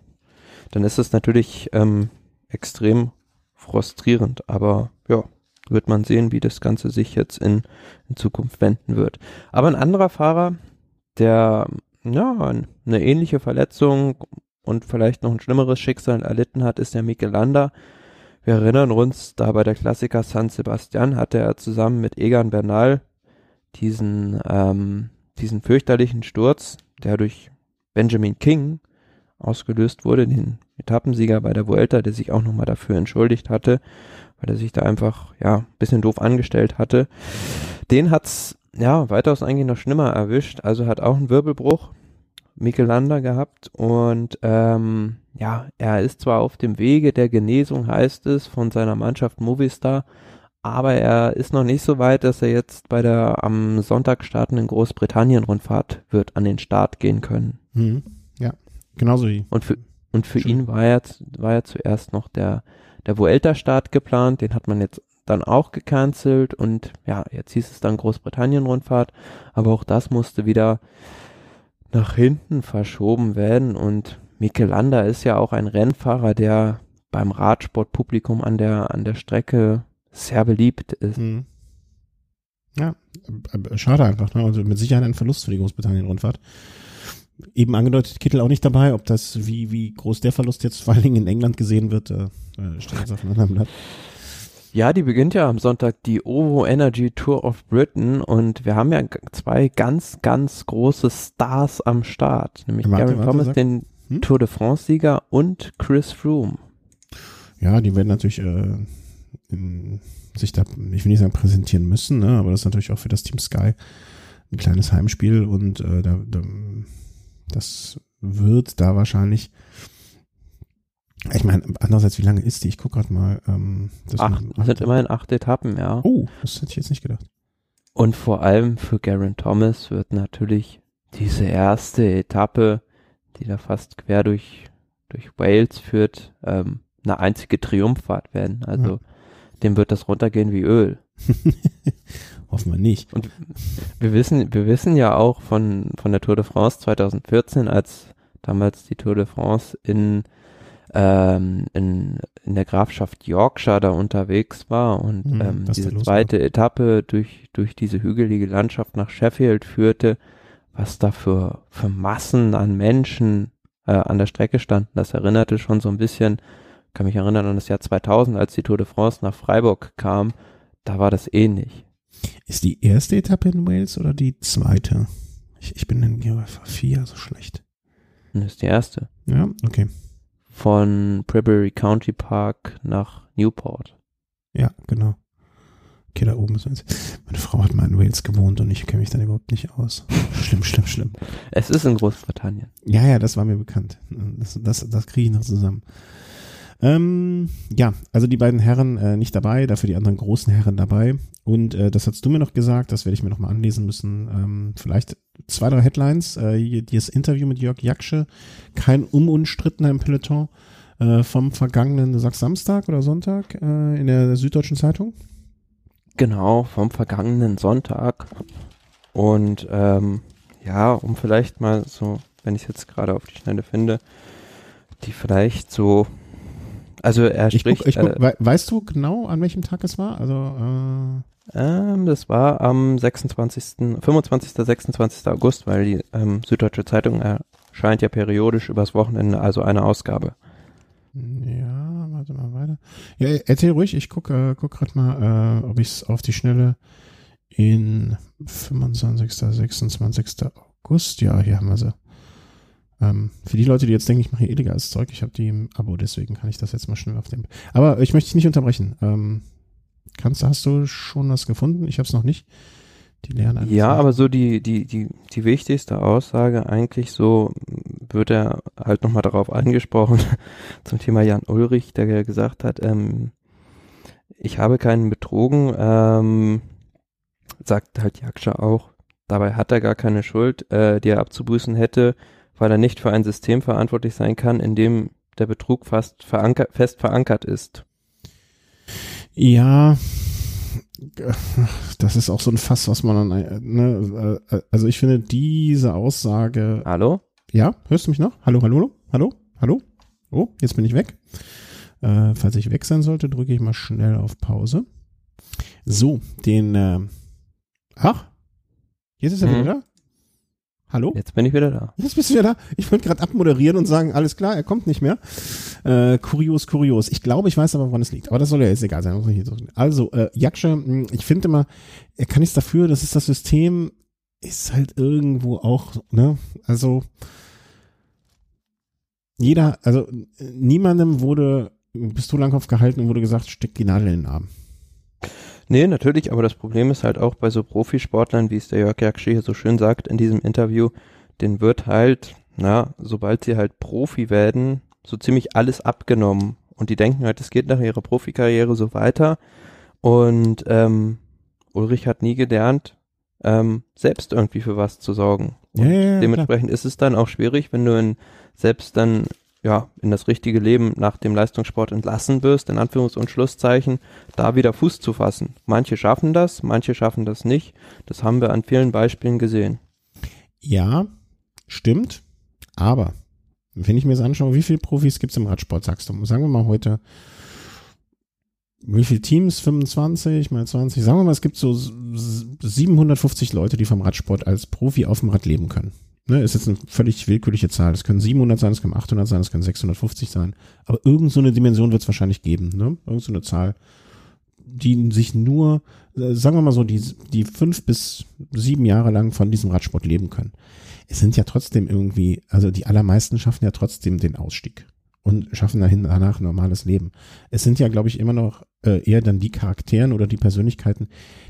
dann ist es natürlich ähm, extrem frustrierend. Aber ja, wird man sehen, wie das Ganze sich jetzt in, in Zukunft wenden wird. Aber ein anderer Fahrer, der ja, eine ähnliche Verletzung und vielleicht noch ein schlimmeres Schicksal erlitten hat, ist der Mikel Landa. Wir erinnern uns, da bei der Klassiker San Sebastian hatte er zusammen mit Egan Bernal diesen, ähm, diesen fürchterlichen Sturz, der durch Benjamin King ausgelöst wurde, den Etappensieger bei der Vuelta, der sich auch nochmal dafür entschuldigt hatte, weil er sich da einfach, ja, bisschen doof angestellt hatte. Den hat's, ja, weitaus eigentlich noch schlimmer erwischt, also hat auch einen Wirbelbruch, Mikelander gehabt und ähm, ja, er ist zwar auf dem Wege der Genesung, heißt es, von seiner Mannschaft Movistar, aber er ist noch nicht so weit, dass er jetzt bei der am Sonntag startenden Großbritannien-Rundfahrt wird an den Start gehen können. Mhm. Genauso wie. Und für, und für ihn war ja, war ja zuerst noch der, der Vuelta-Start geplant, den hat man jetzt dann auch gecancelt und ja, jetzt hieß es dann Großbritannien-Rundfahrt, aber auch das musste wieder nach hinten verschoben werden und Mikel ist ja auch ein Rennfahrer, der beim Radsportpublikum an der, an der Strecke sehr beliebt ist. Mhm. Ja, schade einfach, ne? Also mit Sicherheit ein Verlust für die Großbritannien-Rundfahrt. Eben angedeutet, Kittel auch nicht dabei, ob das, wie, wie groß der Verlust jetzt vor allen Dingen in England gesehen wird, äh, äh steht jetzt auf einem anderen Blatt. Ja, die beginnt ja am Sonntag die OVO Energy Tour of Britain und wir haben ja zwei ganz, ganz große Stars am Start, nämlich warte, Gary warte, Thomas, sag. den hm? Tour de France-Sieger und Chris Froome. Ja, die werden natürlich äh, in, sich da, ich will nicht sagen präsentieren müssen, ne, aber das ist natürlich auch für das Team Sky ein kleines Heimspiel und äh, da, da, das wird da wahrscheinlich ich meine, andererseits, wie lange ist die? Ich gucke gerade mal. Ähm, das acht, sind, sind immerhin acht Etappen, ja. Oh, das hätte ich jetzt nicht gedacht. Und vor allem für Garen Thomas wird natürlich diese erste Etappe, die da fast quer durch, durch Wales führt, ähm, eine einzige Triumphfahrt werden. Also ja. dem wird das runtergehen wie Öl. Hoffen wir nicht. Und wir wissen, wir wissen ja auch von, von der Tour de France 2014, als damals die Tour de France in ähm, in, in der Grafschaft Yorkshire da unterwegs war und mhm, ähm, diese zweite war. Etappe durch, durch diese hügelige Landschaft nach Sheffield führte, was da für, für Massen an Menschen äh, an der Strecke standen. Das erinnerte schon so ein bisschen, kann mich erinnern an das Jahr 2000, als die Tour de France nach Freiburg kam, da war das ähnlich. Ist die erste Etappe in Wales oder die zweite? Ich, ich bin in Geografie so schlecht. Das ist die erste. Ja, okay von Prebury County Park nach Newport. Ja, genau. Okay, da oben ist eins. Meine Frau hat mal in Wales gewohnt und ich kenne mich dann überhaupt nicht aus. schlimm, schlimm, schlimm. Es ist in Großbritannien. Ja, ja, das war mir bekannt. Das, das, das kriege ich noch zusammen. Ähm, ja, also die beiden Herren äh, nicht dabei, dafür die anderen großen Herren dabei. Und äh, das hast du mir noch gesagt, das werde ich mir noch mal anlesen müssen. Ähm, vielleicht zwei, drei Headlines. Äh, dieses Interview mit Jörg Jaksche, kein unumstrittener im Peloton äh, vom vergangenen, sagst Samstag oder Sonntag äh, in der Süddeutschen Zeitung. Genau, vom vergangenen Sonntag. Und ähm, ja, um vielleicht mal so, wenn ich es jetzt gerade auf die Schnelle finde, die vielleicht so also er ich spricht. Guck, ich guck, äh, weißt du genau, an welchem Tag es war? Also äh, ähm, das war am 26., 25., 26. August, weil die ähm, Süddeutsche Zeitung erscheint ja periodisch übers Wochenende, also eine Ausgabe. Ja, warte mal weiter. Ja, erzähl ruhig, ich gucke äh, guck gerade mal, äh, ob ich es auf die Schnelle in 25., 26. August, ja, hier haben wir sie. Ähm, für die Leute, die jetzt denken, ich mache hier illegales Zeug, ich habe die im Abo, deswegen kann ich das jetzt mal schnell auf dem. Aber ich möchte dich nicht unterbrechen. Ähm, kannst, hast du schon was gefunden? Ich habe es noch nicht. Die lernen Ja, aber so die, die, die, die wichtigste Aussage eigentlich so wird er halt nochmal darauf angesprochen zum Thema Jan Ulrich, der gesagt hat, ähm, ich habe keinen betrogen, ähm, sagt halt Jakscha auch. Dabei hat er gar keine Schuld, äh, die er abzubüßen hätte, weil er nicht für ein System verantwortlich sein kann, in dem der Betrug fast veranker fest verankert ist. Ja, das ist auch so ein Fass, was man dann, ne, äh, also ich finde diese Aussage. Hallo? Ja, hörst du mich noch? Hallo, hallo, hallo, hallo? Oh, jetzt bin ich weg. Äh, falls ich weg sein sollte, drücke ich mal schnell auf Pause. So, den, äh, ach, jetzt ist er hm. wieder da? Hallo? Jetzt bin ich wieder da. Jetzt bist du wieder da. Ich wollte gerade abmoderieren und sagen, alles klar, er kommt nicht mehr. Äh, kurios, kurios. Ich glaube, ich weiß aber, woran es liegt. Aber das soll ja jetzt egal sein. Also, äh, Jaksche, hm, ich finde immer, er kann nichts dafür, das ist das System, ist halt irgendwo auch, ne, also jeder, also niemandem wurde Pistolenkopf gehalten und wurde gesagt, steck die Nadel in den Arm. Nee, natürlich, aber das Problem ist halt auch bei so Profisportlern, wie es der Jörg Jakschi hier so schön sagt in diesem Interview, den wird halt, na, sobald sie halt Profi werden, so ziemlich alles abgenommen. Und die denken halt, es geht nach ihrer Profikarriere so weiter. Und ähm, Ulrich hat nie gelernt, ähm, selbst irgendwie für was zu sorgen. Ja, ja, ja, dementsprechend klar. ist es dann auch schwierig, wenn du in, selbst dann ja, in das richtige Leben nach dem Leistungssport entlassen wirst, in Anführungs- und Schlusszeichen, da wieder Fuß zu fassen. Manche schaffen das, manche schaffen das nicht. Das haben wir an vielen Beispielen gesehen. Ja, stimmt. Aber wenn ich mir das anschaue, wie viele Profis gibt es im Radsport, sagst du? Sagen wir mal heute, wie viele Teams? 25 mal 20? Sagen wir mal, es gibt so 750 Leute, die vom Radsport als Profi auf dem Rad leben können. Ne, ist jetzt eine völlig willkürliche Zahl. Es können 700 sein, es können 800 sein, es können 650 sein. Aber irgend so Dimension wird es wahrscheinlich geben. Ne? Irgend so eine Zahl, die sich nur, äh, sagen wir mal so, die, die fünf bis sieben Jahre lang von diesem Radsport leben können. Es sind ja trotzdem irgendwie, also die allermeisten schaffen ja trotzdem den Ausstieg und schaffen dahin danach ein normales Leben. Es sind ja, glaube ich, immer noch äh, eher dann die Charakteren oder die Persönlichkeiten,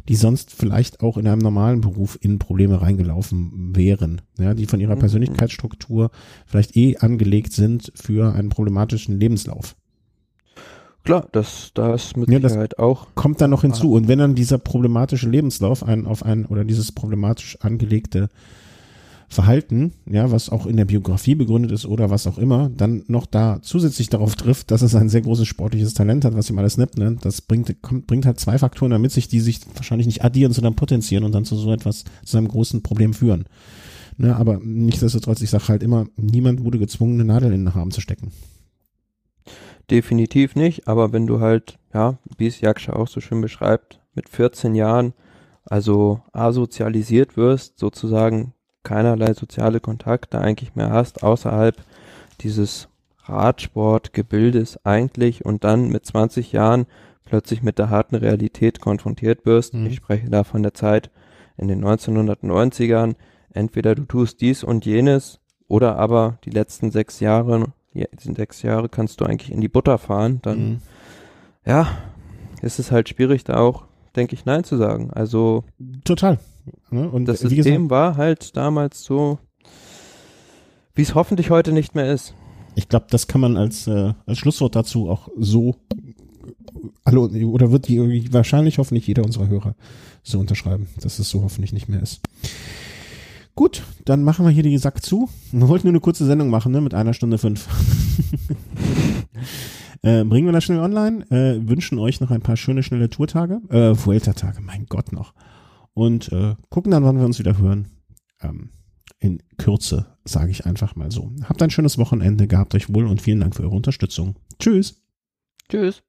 die sonst vielleicht auch in einem normalen Beruf in Probleme reingelaufen wären, ja, die von ihrer mhm. Persönlichkeitsstruktur vielleicht eh angelegt sind für einen problematischen Lebenslauf. Klar, das, das mit ja, Sicherheit auch. Kommt dann noch hinzu. Und wenn dann dieser problematische Lebenslauf ein, auf ein, oder dieses problematisch angelegte Verhalten, ja, was auch in der Biografie begründet ist oder was auch immer, dann noch da zusätzlich darauf trifft, dass es ein sehr großes sportliches Talent hat, was ihm alles nimmt, ne? das bringt, kommt, bringt halt zwei Faktoren damit sich, die sich wahrscheinlich nicht addieren, sondern potenzieren und dann zu so etwas, zu einem großen Problem führen. Ne, aber nichtsdestotrotz, ich sage halt immer, niemand wurde gezwungen, eine Nadel in den Arm zu stecken. Definitiv nicht, aber wenn du halt, ja, wie es Jakscha auch so schön beschreibt, mit 14 Jahren also asozialisiert wirst, sozusagen keinerlei soziale Kontakte eigentlich mehr hast, außerhalb dieses Radsportgebildes eigentlich und dann mit 20 Jahren plötzlich mit der harten Realität konfrontiert wirst. Mhm. Ich spreche da von der Zeit in den 1990ern. Entweder du tust dies und jenes oder aber die letzten sechs Jahre, die sechs Jahre kannst du eigentlich in die Butter fahren. Dann, mhm. ja, ist es halt schwierig, da auch, denke ich, Nein zu sagen. Also. Total. Ne? Und das System gesagt, war halt damals so, wie es hoffentlich heute nicht mehr ist. Ich glaube, das kann man als, äh, als Schlusswort dazu auch so alle, oder wird die wahrscheinlich hoffentlich jeder unserer Hörer so unterschreiben, dass es so hoffentlich nicht mehr ist. Gut, dann machen wir hier die Sack zu. Wir wollten nur eine kurze Sendung machen, ne, mit einer Stunde fünf. äh, bringen wir das schnell online. Äh, wünschen euch noch ein paar schöne, schnelle Tourtage. Äh, Vuelta-Tage, mein Gott noch und äh, gucken dann, wann wir uns wieder hören. Ähm, in Kürze, sage ich einfach mal so. Habt ein schönes Wochenende, gehabt euch wohl und vielen Dank für eure Unterstützung. Tschüss. Tschüss.